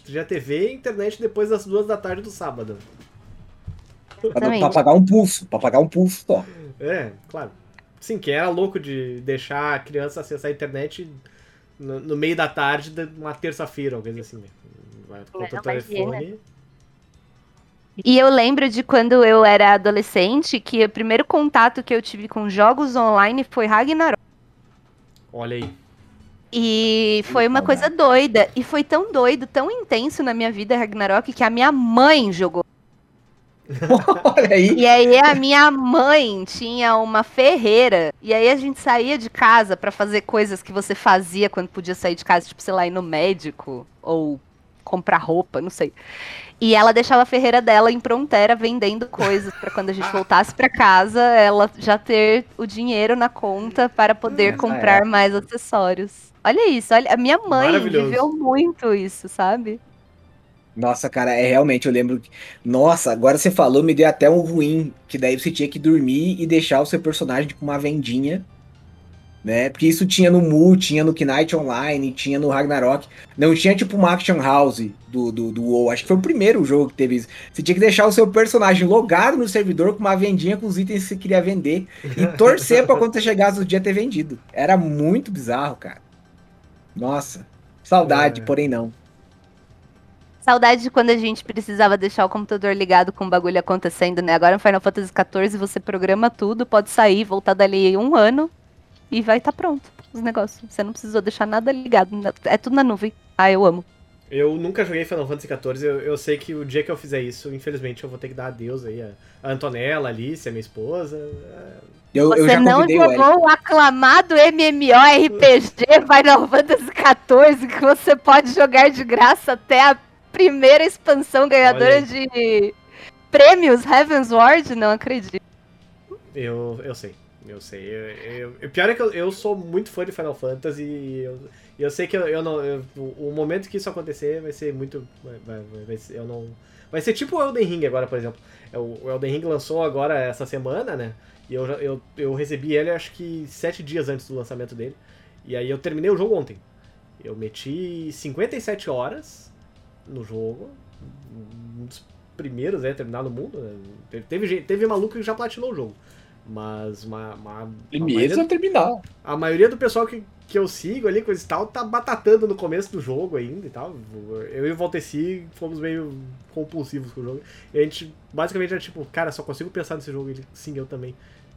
Já TV e internet depois das duas da tarde do sábado. Pra, pra pagar um pulso, pra pagar um pulso só. É, claro. Sim, quem era louco de deixar a criança acessar a internet no, no meio da tarde de uma terça-feira, alguma coisa assim. Né? Vai com o telefone. E eu lembro de quando eu era adolescente que o primeiro contato que eu tive com jogos online foi Ragnarok. Olha aí. E foi uma coisa doida. E foi tão doido, tão intenso na minha vida Ragnarok que a minha mãe jogou. [LAUGHS] Olha aí. E aí a minha mãe tinha uma ferreira. E aí a gente saía de casa para fazer coisas que você fazia quando podia sair de casa, tipo, sei lá, ir no médico ou comprar roupa, não sei. E ela deixava a ferreira dela em Prontera vendendo coisas para quando a gente voltasse para casa, ela já ter o dinheiro na conta para poder comprar é. mais acessórios. Olha isso, olha, a minha mãe viveu muito isso, sabe? Nossa, cara, é realmente, eu lembro que. Nossa, agora você falou, me deu até um ruim. Que daí você tinha que dormir e deixar o seu personagem com uma vendinha né? Porque isso tinha no Mu, tinha no Knight Online, tinha no Ragnarok. Não tinha tipo uma Action House do, do, do WoW. Acho que foi o primeiro jogo que teve isso. Você tinha que deixar o seu personagem logado no servidor com uma vendinha com os itens que você queria vender e [LAUGHS] torcer para quando você chegasse o dia ter vendido. Era muito bizarro, cara. Nossa. Saudade, é. porém não. Saudade de quando a gente precisava deixar o computador ligado com o bagulho acontecendo, né? Agora no Final Fantasy XIV você programa tudo, pode sair, voltar dali um ano e vai estar tá pronto os negócios. Você não precisou deixar nada ligado. É tudo na nuvem. Ah, eu amo. Eu nunca joguei Final Fantasy XIV, eu, eu, sei que o dia que eu fizer isso, infelizmente, eu vou ter que dar adeus aí. A Antonella, a Alice, a minha esposa. Eu, Você eu não jogou o aclamado MMORPG [LAUGHS] Final Fantasy XIV, que você pode jogar de graça até a primeira expansão ganhadora de prêmios Heaven's Ward? Não acredito. Eu, eu sei. Eu sei. Eu, eu, pior é que eu, eu sou muito fã de Final Fantasy e eu, eu sei que eu, eu não. Eu, o momento que isso acontecer vai ser muito. Vai, vai, vai ser, eu não. Vai ser tipo o Elden Ring agora, por exemplo. É, o Elden Ring lançou agora essa semana, né? E eu, eu, eu recebi ele acho que sete dias antes do lançamento dele. E aí eu terminei o jogo ontem. Eu meti 57 horas no jogo. Um dos primeiros né, a terminar no mundo. né? Teve, teve maluco que já platinou o jogo. Mas uma, uma- a, Primeiros maioria, a terminar. a maioria do pessoal que, que eu sigo ali, coisa e tal, tá batatando no começo do jogo ainda e tal. Eu e o Valteci fomos meio compulsivos com o jogo. E a gente basicamente era tipo, cara, só consigo pensar nesse jogo. Ele, sim, eu também.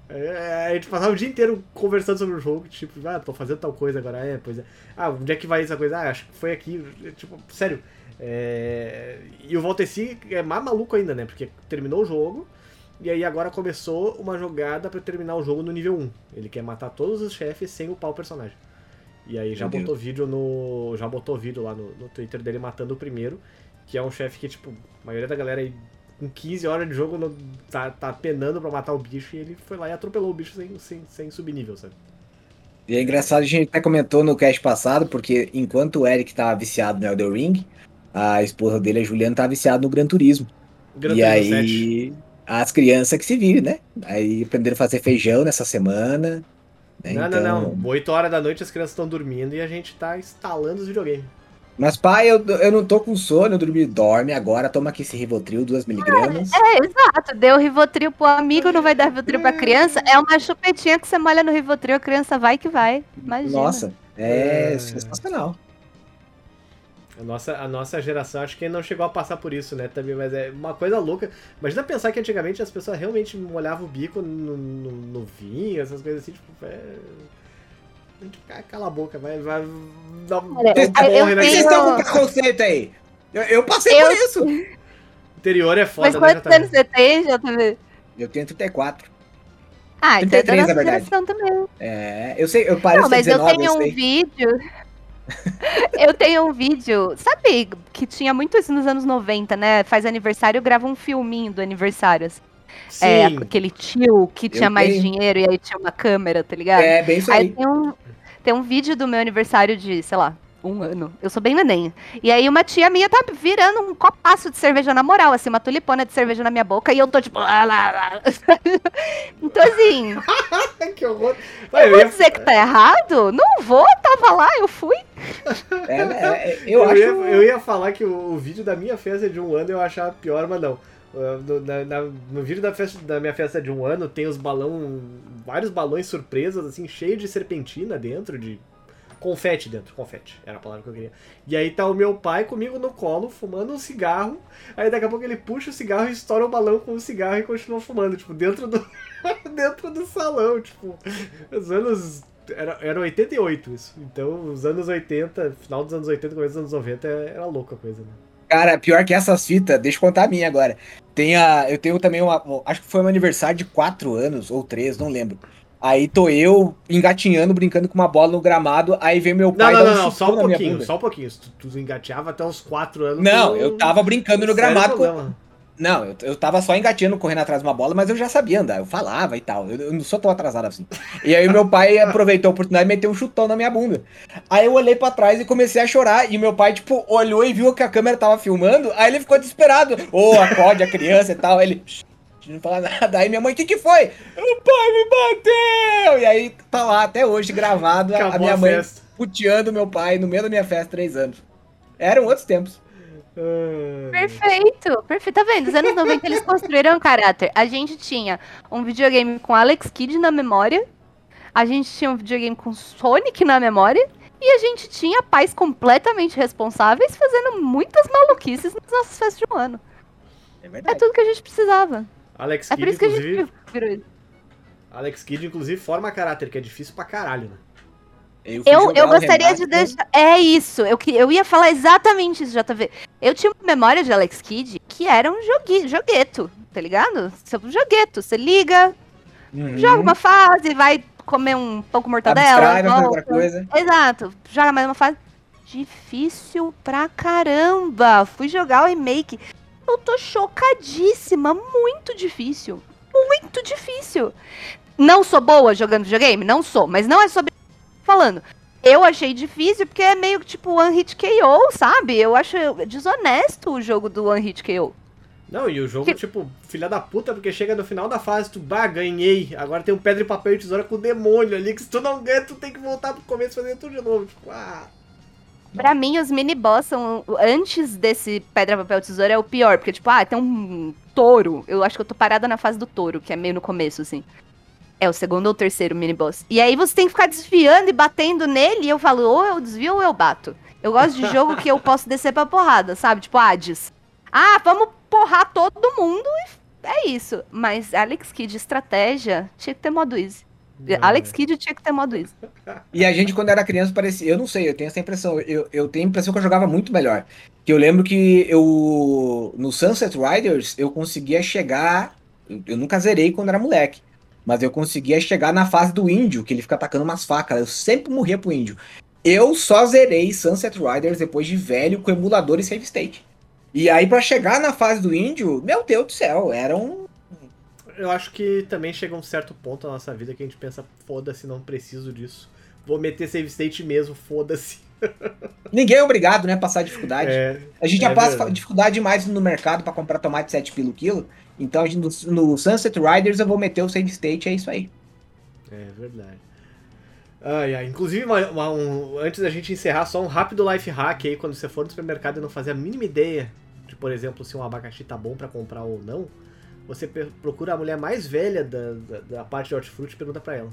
É, a gente passava o dia inteiro conversando sobre o jogo, tipo, ah, tô fazendo tal coisa agora, é, pois é. Ah, onde é que vai essa coisa? Ah, acho que foi aqui. Tipo, sério. É... E o Valteci é mais maluco ainda, né? Porque terminou o jogo, e aí agora começou uma jogada pra terminar o jogo no nível 1. Ele quer matar todos os chefes sem upar o personagem. E aí já Meu botou vídeo no. Já botou vídeo lá no, no Twitter dele matando o primeiro, que é um chefe que, tipo, a maioria da galera aí com 15 horas de jogo não- tá, tá penando pra matar o bicho e ele foi lá e atropelou o bicho sem, sem, sem subir nível, sabe? E é engraçado, a gente até comentou no cast passado, porque enquanto o Eric tava viciado no Elder Ring, a esposa dele, a Juliana, tava viciada no Gran Turismo. Gran e Turismo aí, as crianças que se virem, né? Aí aprenderam a fazer feijão nessa semana. né? Não, Então- não, não. 8 horas da noite as crianças estão dormindo e a gente tá instalando os videogames. Mas, pai, eu, eu não tô com sono, eu dormi, dorme agora, toma aqui esse Rivotril, 2mg. É, exato. Deu Rivotril pro amigo, não vai dar Rivotril pra criança. É uma chupetinha que você molha no Rivotril, a criança vai que vai. Imagina. Nossa, é, É. sensacional. A nossa, a nossa geração acho que não chegou a passar por isso, né? Também, mas é uma coisa louca. Imagina pensar que antigamente as pessoas realmente molhavam o bico no, no- no vinho, essas coisas assim, tipo, é. Cala a boca, vai. vai dá, um- Olha, dá um eu porre Por na que tenho- vocês estão com preconceito aí? Eu, eu passei Eu- por isso. Interior é Mas foda, né, quantos JB? anos você tem, JTV? Eu tenho 34. Ah, então é da 33, nossa na verdade. geração também. É, eu sei, eu pareço Não, mas eu 19, tenho um sei. vídeo. [LAUGHS] eu tenho um vídeo. Sabe que tinha muito isso nos anos 90, né? Faz aniversário, grava um filminho do aniversário. assim. É, Sim. aquele tio que tinha mais tenho. dinheiro e aí tinha uma câmera, tá ligado? É, bem isso Aí aí. tem um, tem um vídeo do meu aniversário de, sei lá, um ano. Eu sou bem neném. E aí uma tia minha tá virando um copaço de cerveja na moral, assim, uma tulipona de cerveja na minha boca e eu tô tipo. lá, lá, lá. [LAUGHS] então, assim, [LAUGHS] que horror. Vai, eu vou ia, dizer que tá errado? Não vou, tava lá, eu fui. É, né, é, eu, eu, acho. ia, eu ia falar que o, o vídeo da minha festa de um ano eu achava pior, mas não. Uh, No, na- na- no vídeo da, festa, da minha festa de um ano tem os balão. vários balões surpresas, assim, cheios de serpentina dentro, de. Confete dentro, confete, era a palavra que eu queria. E aí tá o meu pai comigo no colo, fumando um cigarro. Aí daqui a pouco ele puxa o cigarro e estoura o balão com o cigarro e continua fumando, tipo, dentro do. [LAUGHS] dentro do salão, tipo. Os anos. Era, era 88 isso. Então, os anos 80, final dos anos 80, começo dos anos 90, era louca a coisa, né? Cara, pior que essas fitas, deixa eu contar a minha agora. Tem a, eu tenho também uma. Acho que foi um aniversário de 4 anos ou 3, não lembro. Aí tô eu engatinhando, brincando com uma bola no gramado, aí vem meu Não, pai não, não, um não, chutão só um pouquinho, só um pouquinho. Tu, tu engateava até os 4 anos. Não, eu tava brincando no gramado com. Não, eu, eu tava só engateando, correndo atrás de uma bola, mas eu já sabia andar, eu falava e tal. Eu, eu não sou tão atrasado assim. E aí meu pai [LAUGHS] aproveitou a oportunidade e meteu um chutão na minha bunda. Aí eu olhei pra trás e comecei a chorar. E meu pai, tipo, olhou e viu que a câmera tava filmando. Aí ele ficou desesperado. Ô, acorde a criança e tal. Aí ele. "Shh, Não fala [LAUGHS] nada. Aí minha mãe, o que que foi? O pai me bateu! E aí tá lá até hoje gravado a- a minha a mãe festa. puteando meu pai no meio da minha festa, três anos. Eram outros tempos. Ah, Perfeito, perfeito. Tá vendo? Nos anos 90 eles construíram um caráter. A gente tinha um videogame com Alex Kidd na memória, a gente tinha um videogame com Sonic na memória, e a gente tinha pais completamente responsáveis fazendo muitas maluquices nas nossas festas de um ano. É É tudo que a gente precisava. Alex É por Kidd, isso que a inclusive. gente virou isso. Alex Kidd, inclusive, forma caráter, que é difícil pra caralho, né? Eu, Eu, eu gostaria Renato, de deixar. É isso. Eu, que- eu ia falar exatamente isso, JV. Eu tinha uma memória de Alex Kidd que era um jogui, jogueto, tá ligado? Seu jogueto. Você liga, Uhum. joga uma fase, vai comer um pão com mortadela. Abstrai, outra coisa. Exato. Joga mais uma fase. Difícil pra caramba. Fui jogar o remake. Eu tô chocadíssima. Muito difícil. Muito difícil. Não sou boa jogando videogame? Não sou. Mas não é sobre falando. Eu achei difícil porque é meio que tipo One Hit KO, sabe? Eu acho desonesto o jogo do One Hit KO. Não, e o jogo, Que- tipo, filha da puta, porque chega no final da fase, tu, bah, ganhei. Agora tem um pedra e papel e tesoura com o demônio ali, que se tu não ganha, tu tem que voltar pro começo e fazer tudo de novo. Tipo, ah. Pra mim, os mini boss são. Antes desse pedra, papel, tesoura é o pior. Porque, tipo, ah, tem um touro. Eu acho que eu tô parada na fase do touro, que é meio no começo, assim. É o segundo ou terceiro mini boss. E aí você tem que ficar desviando e batendo nele. E eu falo, ou eu desvio ou eu bato. Eu gosto de jogo que eu posso descer pra porrada, sabe? Tipo, Hades. Ah, vamos porrar todo mundo e é isso. Mas Alex Kidd estratégia tinha que ter modo easy. Alex Kidd tinha que ter modo easy. E a gente, quando era criança, parecia. Eu não sei, eu tenho essa impressão. Eu, eu tenho a impressão que eu jogava muito melhor. Que eu lembro que eu. No Sunset Riders, eu conseguia chegar. Eu nunca zerei quando era moleque. Mas eu conseguia chegar na fase do índio, que ele fica atacando umas facas. Eu sempre morria pro índio. Eu só zerei Sunset Riders depois de velho com emulador e save state. E aí, para chegar na fase do índio, meu Deus do céu, era um eu acho que também chega um certo ponto na nossa vida que a gente pensa, foda-se, não preciso disso. Vou meter save state mesmo, foda-se. [LAUGHS] Ninguém é obrigado, né, a passar dificuldade. É, a gente já é passa verdade. dificuldade demais no mercado para comprar tomate 7 pelo quilo. Então no, no, Sunset Riders eu vou meter o save state, é isso aí. É verdade. Ai, ai. Inclusive, uma, uma, um, antes da gente encerrar, só um rápido life hack aí, quando você for no supermercado e não fazer a mínima ideia de, por exemplo, se um abacaxi tá bom para comprar ou não você procura a mulher mais velha da, da, da parte de hortifruti e pergunta pra ela.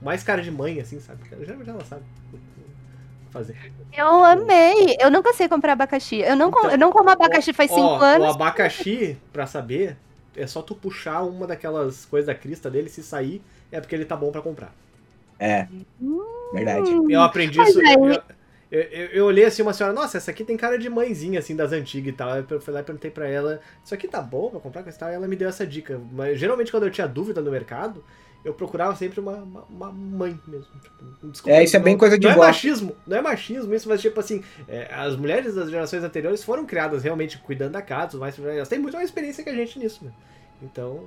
Mais cara de mãe, assim, sabe? Geralmente ela sabe fazer. Eu amei! Eu nunca sei comprar abacaxi. Eu não, então, eu não como abacaxi faz 5 anos. O abacaxi, pra saber, é só tu puxar uma daquelas coisas da crista dele, se sair, é porque ele tá bom pra comprar. É. Hum, verdade. Eu aprendi isso. Eu, eu, eu, eu, olhei assim uma senhora, nossa, essa aqui tem cara de mãezinha, assim, das antigas e tal. Eu fui lá e perguntei pra ela, isso aqui tá bom pra comprar com esse tal? E ela me deu essa dica. Mas geralmente quando eu tinha dúvida no mercado, eu procurava sempre uma, uma, uma mãe mesmo. Tipo, é, isso é bem coisa de Não boa. é machismo, não é machismo isso, mas tipo assim, é, as mulheres das gerações anteriores foram criadas realmente cuidando da casa, mas elas têm muito mais experiência que a gente nisso, né? Então,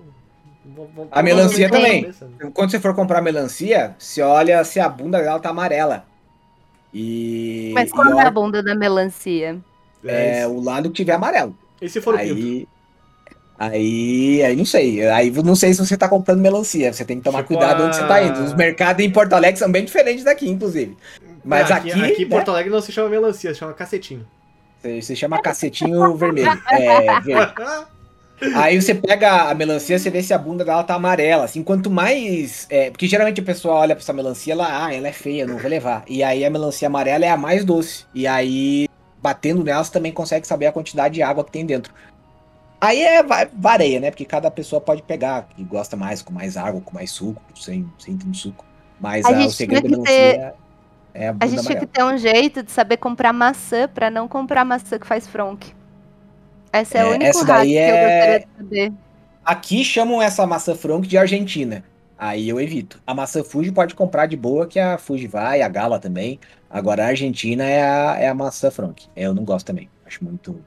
a melancia também. Cabeça, né? Quando você for comprar melancia, você olha se a bunda dela tá amarela. E. Mas qual e é a bunda da melancia? É, é o lado que tiver amarelo. E se for aí, Aí, aí não sei. Aí não sei se você tá comprando melancia. Você tem que tomar tipo cuidado a... onde você tá indo. Os mercados em Porto Alegre são bem diferentes daqui, inclusive. Mas ah, aqui. Aqui, aqui em né? Porto Alegre não se chama melancia, se chama cacetinho. Se, se chama cacetinho [LAUGHS] vermelho. É, verde. [LAUGHS] Aí você pega a melancia, você vê se a bunda dela tá amarela. Assim, quanto mais. É, porque geralmente o pessoal olha pra essa melancia, ela, ah, ela é feia, não vou levar. E aí a melancia amarela é a mais doce. E aí, batendo nela, você também consegue saber a quantidade de água que tem dentro. Aí é vareia, né? Porque cada pessoa pode pegar, que gosta mais com mais água, com mais suco, sem, sem tanto suco. Mas a a, o segredo da melancia ter... é a bunda A gente amarela. tinha que ter um jeito de saber comprar maçã para não comprar maçã que faz fronk. Essa é a é, única essa daí é... que eu é gostaria de saber. Aqui chamam essa maçã franco de Argentina. Aí eu evito. A maçã Fuji pode comprar de boa, que a Fuji vai, a Gala também. Agora a Argentina é a, é a maçã frank. Eu não gosto também. Acho muito.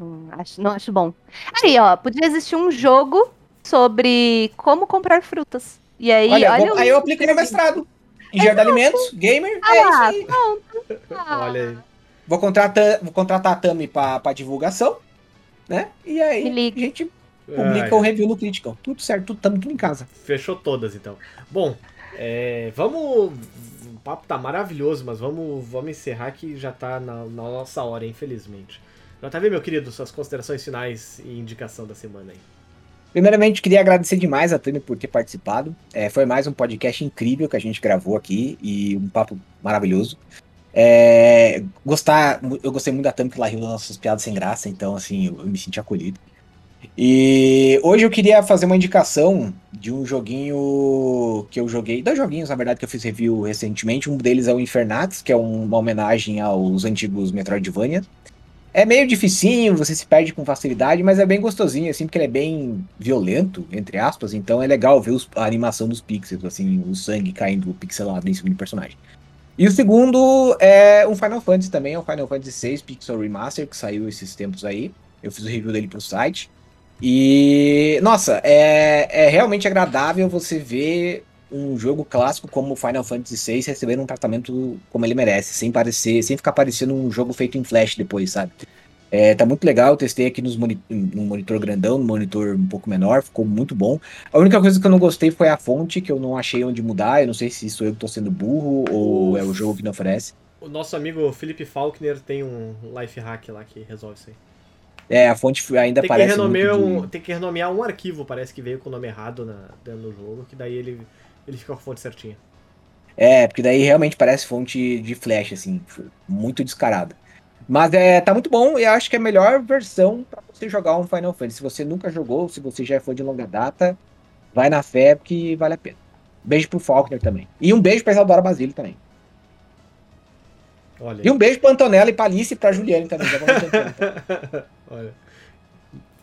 Hum, acho, não acho bom. Aí, ó, podia existir um jogo sobre como comprar frutas. E aí, olha, olha vou, aí eu aplico no mestrado. Engenheiro de alimentos, gamer, ah, é isso aí. Pronto. Ah. olha aí. Vou contratar, vou contratar a Tami para divulgação, né? E aí a gente publica o review no Critical. Tudo certo, tudo, tudo em casa. Fechou todas, então. Bom, é, vamos... O papo tá maravilhoso, mas vamos, vamos encerrar que já tá na, na nossa hora, infelizmente. JV, meu querido, suas considerações finais e indicação da semana aí. Primeiramente, queria agradecer demais a Tânia por ter participado. É, foi mais um podcast incrível que a gente gravou aqui e um papo maravilhoso. É, gostar, eu gostei muito da Thumb que ela riu das nossas piadas sem graça, então assim, eu, eu, me senti acolhido. E hoje eu queria fazer uma indicação de um joguinho que eu joguei, dois joguinhos na verdade que eu fiz review recentemente. Um deles é o Infernax, que é uma homenagem aos antigos Metroidvania. É meio dificinho, você se perde com facilidade, mas é bem gostosinho, assim, porque ele é bem violento, entre aspas, então é legal ver os, a animação dos pixels, assim, o sangue caindo pixelado em cima do personagem. E o segundo é um Final Fantasy também, é o Final Fantasy VI Pixel Remaster, que saiu esses tempos aí. Eu fiz o review dele pro site. E, nossa, é, é realmente agradável você ver um jogo clássico como Final Fantasy VI recebendo um tratamento como ele merece, sem parecer, sem ficar parecendo um jogo feito em flash depois, sabe? É, tá muito legal, testei aqui nos moni no monitor grandão, no monitor um pouco menor, ficou muito bom. A única coisa que eu não gostei foi a fonte, que eu não achei onde mudar. Eu não sei se sou eu que tô sendo burro ou é o jogo que não oferece. O nosso amigo Felipe Faulkner tem um life hack lá que resolve isso aí. É, a fonte ainda Tem parece um, tem que renomear um arquivo, parece que veio com o nome errado na, dentro do jogo, que daí ele, ele fica com a fonte certinha. É, porque daí realmente parece fonte de flash, assim, muito descarada. Mas é, tá muito bom e eu acho que é a melhor versão pra você jogar um Final Fantasy. Se você nunca jogou, se você já é fã de longa data, vai na fé porque vale a pena. Beijo pro Faulkner também. E um beijo pra Isadora Basílio também. Olha. E um beijo pra Antonella e pra Alice e pra Juliane também. já. [LAUGHS] Olha.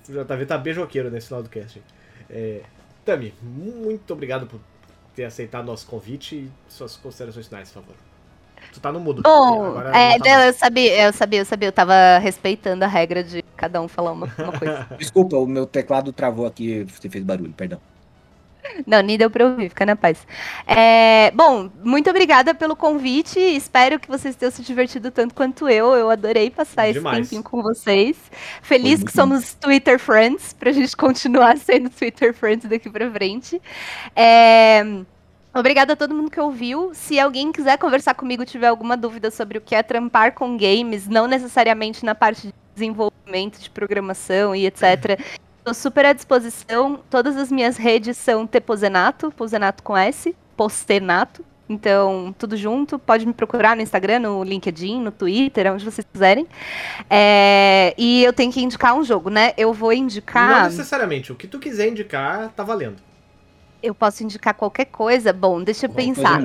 O JV tá beijoqueiro nesse final do cast. É, Tami, muito obrigado por ter aceitado nosso convite e suas considerações finais, por favor. Tu tá no mudo. Bom, é, tá não, mais. eu sabia, eu sabia, eu sabia, eu tava respeitando a regra de cada um falar uma, uma coisa. [LAUGHS] Desculpa, o meu teclado travou aqui, você fez barulho, perdão. Não, nem deu pra ouvir, fica na paz. É, bom, muito obrigada pelo convite. Espero que vocês tenham se divertido tanto quanto eu. Eu adorei passar Demais. esse tempinho com vocês. Feliz que somos Twitter Friends, pra gente continuar [LAUGHS] sendo Twitter Friends daqui pra frente. É, Obrigada a todo mundo que ouviu. Se alguém quiser conversar comigo, tiver alguma dúvida sobre o que é trampar com games, não necessariamente na parte de desenvolvimento, de programação e etc. Estou super à disposição. Todas as minhas redes são Tepozenato, Pozenato com S, Postenato. Então, tudo junto. Pode me procurar no Instagram, no LinkedIn, no Twitter, onde vocês quiserem. É, E eu tenho que indicar um jogo, né? Eu vou Não indicar. necessariamente. O que tu quiser indicar, tá valendo. Eu posso indicar qualquer coisa. Bom, deixa eu Qualquer pensar.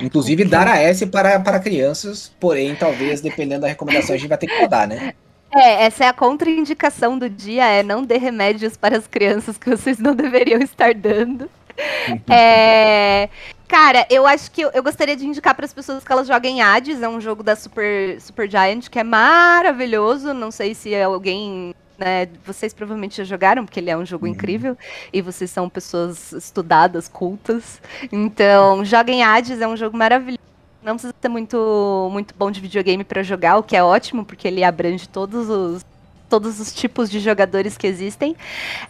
Inclusive dar a S para, para crianças, porém, talvez, dependendo da recomendação, a gente vai ter que rodar, né? É, essa é a contraindicação do dia, é não dê remédios para as crianças que vocês não deveriam estar dando. É, cara, eu acho que eu, eu gostaria de indicar para as pessoas que elas joguem Hades, é um jogo da Super, Super Giant que é maravilhoso. Não sei se alguém. Né, vocês provavelmente já jogaram, porque ele é um jogo Uhum. incrível. E vocês são pessoas estudadas, cultas. Então, joguem Hades, é um jogo maravilhoso. Não precisa ser muito, muito bom de videogame para jogar, o que é ótimo, porque ele abrange todos os, todos os tipos de jogadores que existem.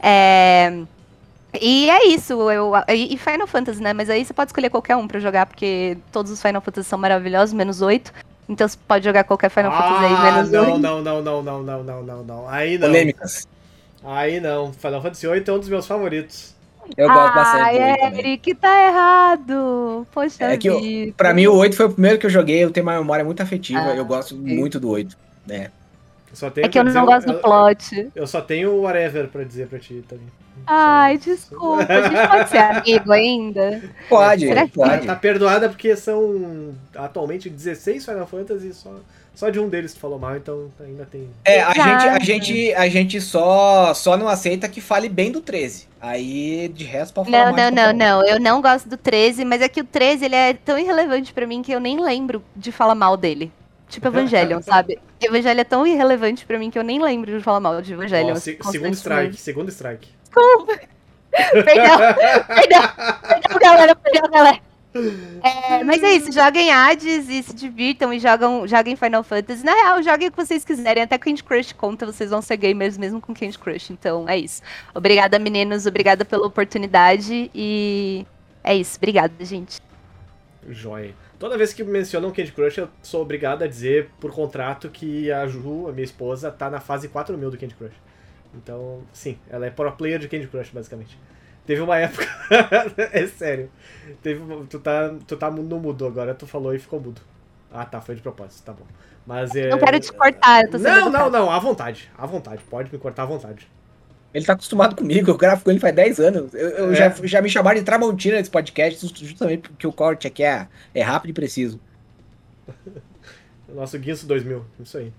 É, E é isso, eu, e Final Fantasy, né? Mas aí você pode escolher qualquer um pra jogar, porque todos os Final Fantasy são maravilhosos, menos oito. Então você pode jogar qualquer Final Fantasy aí, Ah, menos não, oito. não, não, não, não, não, não, não, não. Aí não. Polêmicas. Aí não. Final Fantasy VIII é um dos meus favoritos. Eu gosto Ah, bastante do 8 também. Eric, tá errado. Poxa É que eu-. Pra mim, o 8 foi o primeiro que eu joguei, eu tenho uma memória muito afetiva, Ah, eu gosto sim. muito do 8. né? Eu só tenho É que eu não dizer- gosto do eu- plot. Eu só tenho o whatever pra dizer pra ti também. Ai, Só- desculpa, a gente pode ser amigo ainda? [LAUGHS] Pode, Será que- pode. Tá perdoada porque são atualmente 16 Final Fantasy e só, só de um deles tu falou mal, então ainda tem. É, a gente, a gente, a gente só, só não aceita que fale bem do 13. Aí, de resto, pode falar Não, mais não, não, não. Eu não gosto do 13, mas é que o 13 ele é tão irrelevante pra mim que eu nem lembro de falar mal dele. Tipo Evangelion, [LAUGHS] sabe? Evangelion é tão irrelevante pra mim que eu nem lembro de falar mal de Evangelion. Ó, se- segundo strike, segundo strike. Perdão, perdão, perdão, galera, perdão, galera. É, mas é isso, joguem Hades e se divirtam e jogam, joguem Final Fantasy. Na real, joguem o que vocês quiserem, até Candy Crush conta, vocês vão ser gamers mesmo com Candy Crush. Então é isso. Obrigada, meninos, obrigada pela oportunidade e é isso. Obrigada, gente. Joia. Toda vez que mencionam Candy Crush, eu sou obrigado a dizer, por contrato, que a Ju, a minha esposa, tá na fase 4000 do Candy Crush. Então, sim, ela é pro player de Candy Crush, basicamente. Teve uma [LAUGHS] época. é sério. Teve, uma- tu, tá, tu tá no mudo agora, tu falou e ficou mudo. Ah, tá, foi de propósito, tá bom. Mas é. Não quero te cortar, eu tô Não, não, educada. não, à vontade. À vontade. Pode me cortar à vontade. Ele tá acostumado comigo, eu gravo com ele faz 10 anos. Eu, eu É. já, já me chamaram de Tramontina nesse podcast, justamente porque o corte aqui é, é rápido e preciso. [LAUGHS] Nosso Guinso 2000, isso aí.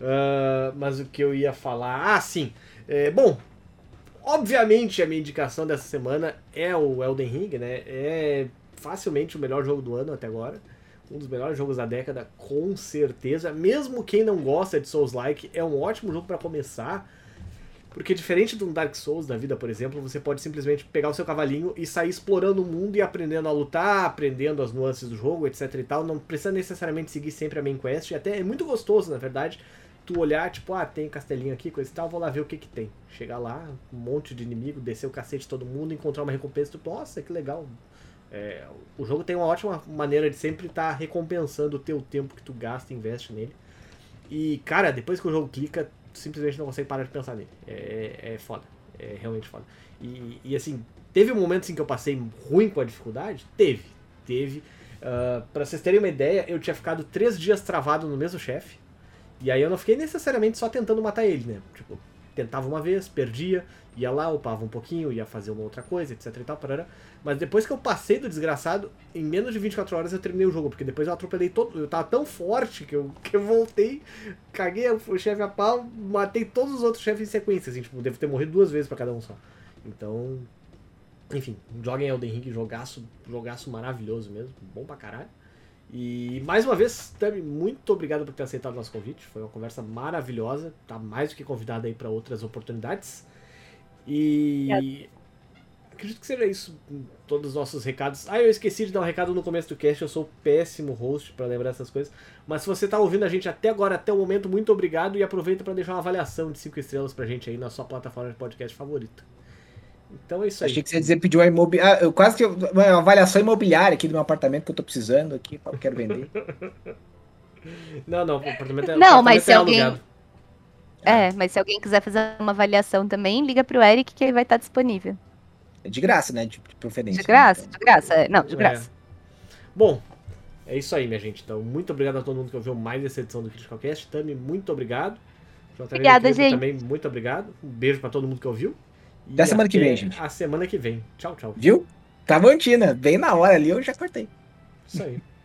Ah, mas o que eu ia falar. Ah, sim. É, bom, obviamente a minha indicação dessa semana é o Elden Ring, né? É facilmente o melhor jogo do ano até agora. Um dos melhores jogos da década, com certeza. Mesmo quem não gosta de Souls-like, é um ótimo jogo para começar. Porque diferente de um Dark Souls da vida, por exemplo, você pode simplesmente pegar o seu cavalinho e sair explorando o mundo e aprendendo a lutar, aprendendo as nuances do jogo, etc e tal. Não precisa necessariamente seguir sempre a main quest. E até é muito gostoso, na verdade, tu olhar, tipo, ah, tem castelinho aqui, coisa e tal, vou lá ver o que que tem. Chegar lá, um monte de inimigo, descer o cacete de todo mundo, encontrar uma recompensa, tu, nossa, que legal. É, o jogo tem uma ótima maneira de sempre estar tá recompensando o teu tempo que tu gasta e investe nele. E, cara, depois que o jogo clica, simplesmente não consegue parar de pensar nele. É, é foda. É realmente foda. E, e assim, teve um momento assim, que eu passei ruim com a dificuldade? Teve. Teve. Uh, pra vocês terem uma ideia, eu tinha ficado três dias travado no mesmo chefe. E aí eu não fiquei necessariamente só tentando matar ele, né? Tipo, tentava uma vez, perdia, ia lá, upava um pouquinho, ia fazer uma outra coisa, etc e tal, parará. Mas depois que eu passei do desgraçado, em menos de 24 horas eu terminei o jogo, porque depois eu atropelei todo. Eu tava tão forte que eu, que eu voltei, caguei o chefe a pau, matei todos os outros chefes em sequência, assim, tipo, devo ter morrido duas vezes para cada um só. Então. Enfim, joguem Elden Ring, jogaço, jogaço maravilhoso mesmo, bom pra caralho. E mais uma vez, Tami, muito obrigado por ter aceitado o nosso convite. Foi uma conversa maravilhosa. Tá mais do que convidado aí para outras oportunidades. E é. acredito que seja isso todos os nossos recados. Ah, eu esqueci de dar um recado no começo do cast. Eu sou péssimo host para lembrar essas coisas. Mas se você tá ouvindo a gente até agora, até o momento, muito obrigado e aproveita para deixar uma avaliação de 5 estrelas pra gente aí na sua plataforma de podcast favorita. Então é isso aí. Achei que você ia dizer pedir uma imobiliária. Ah, eu quase que. Uma avaliação imobiliária aqui do meu apartamento que eu tô precisando aqui, eu quero vender. [LAUGHS] não, não, o apartamento é Não, mas se é alguém. Alugado. É, mas se alguém quiser fazer uma avaliação também, liga pro Eric que ele vai estar disponível. É de graça, né? De preferência. De graça, né? de graça. Não, de é. graça. É. Bom, é isso aí, minha gente. Então, muito obrigado a todo mundo que ouviu mais essa edição do Critical Cast. Tami, muito obrigado. Obrigada, gente. Também, muito obrigado. Um beijo para todo mundo que ouviu. Até a semana que vem, gente. A semana que vem. Tchau, tchau. Viu? Travantina, bem na hora ali, eu já cortei. Isso aí. [LAUGHS]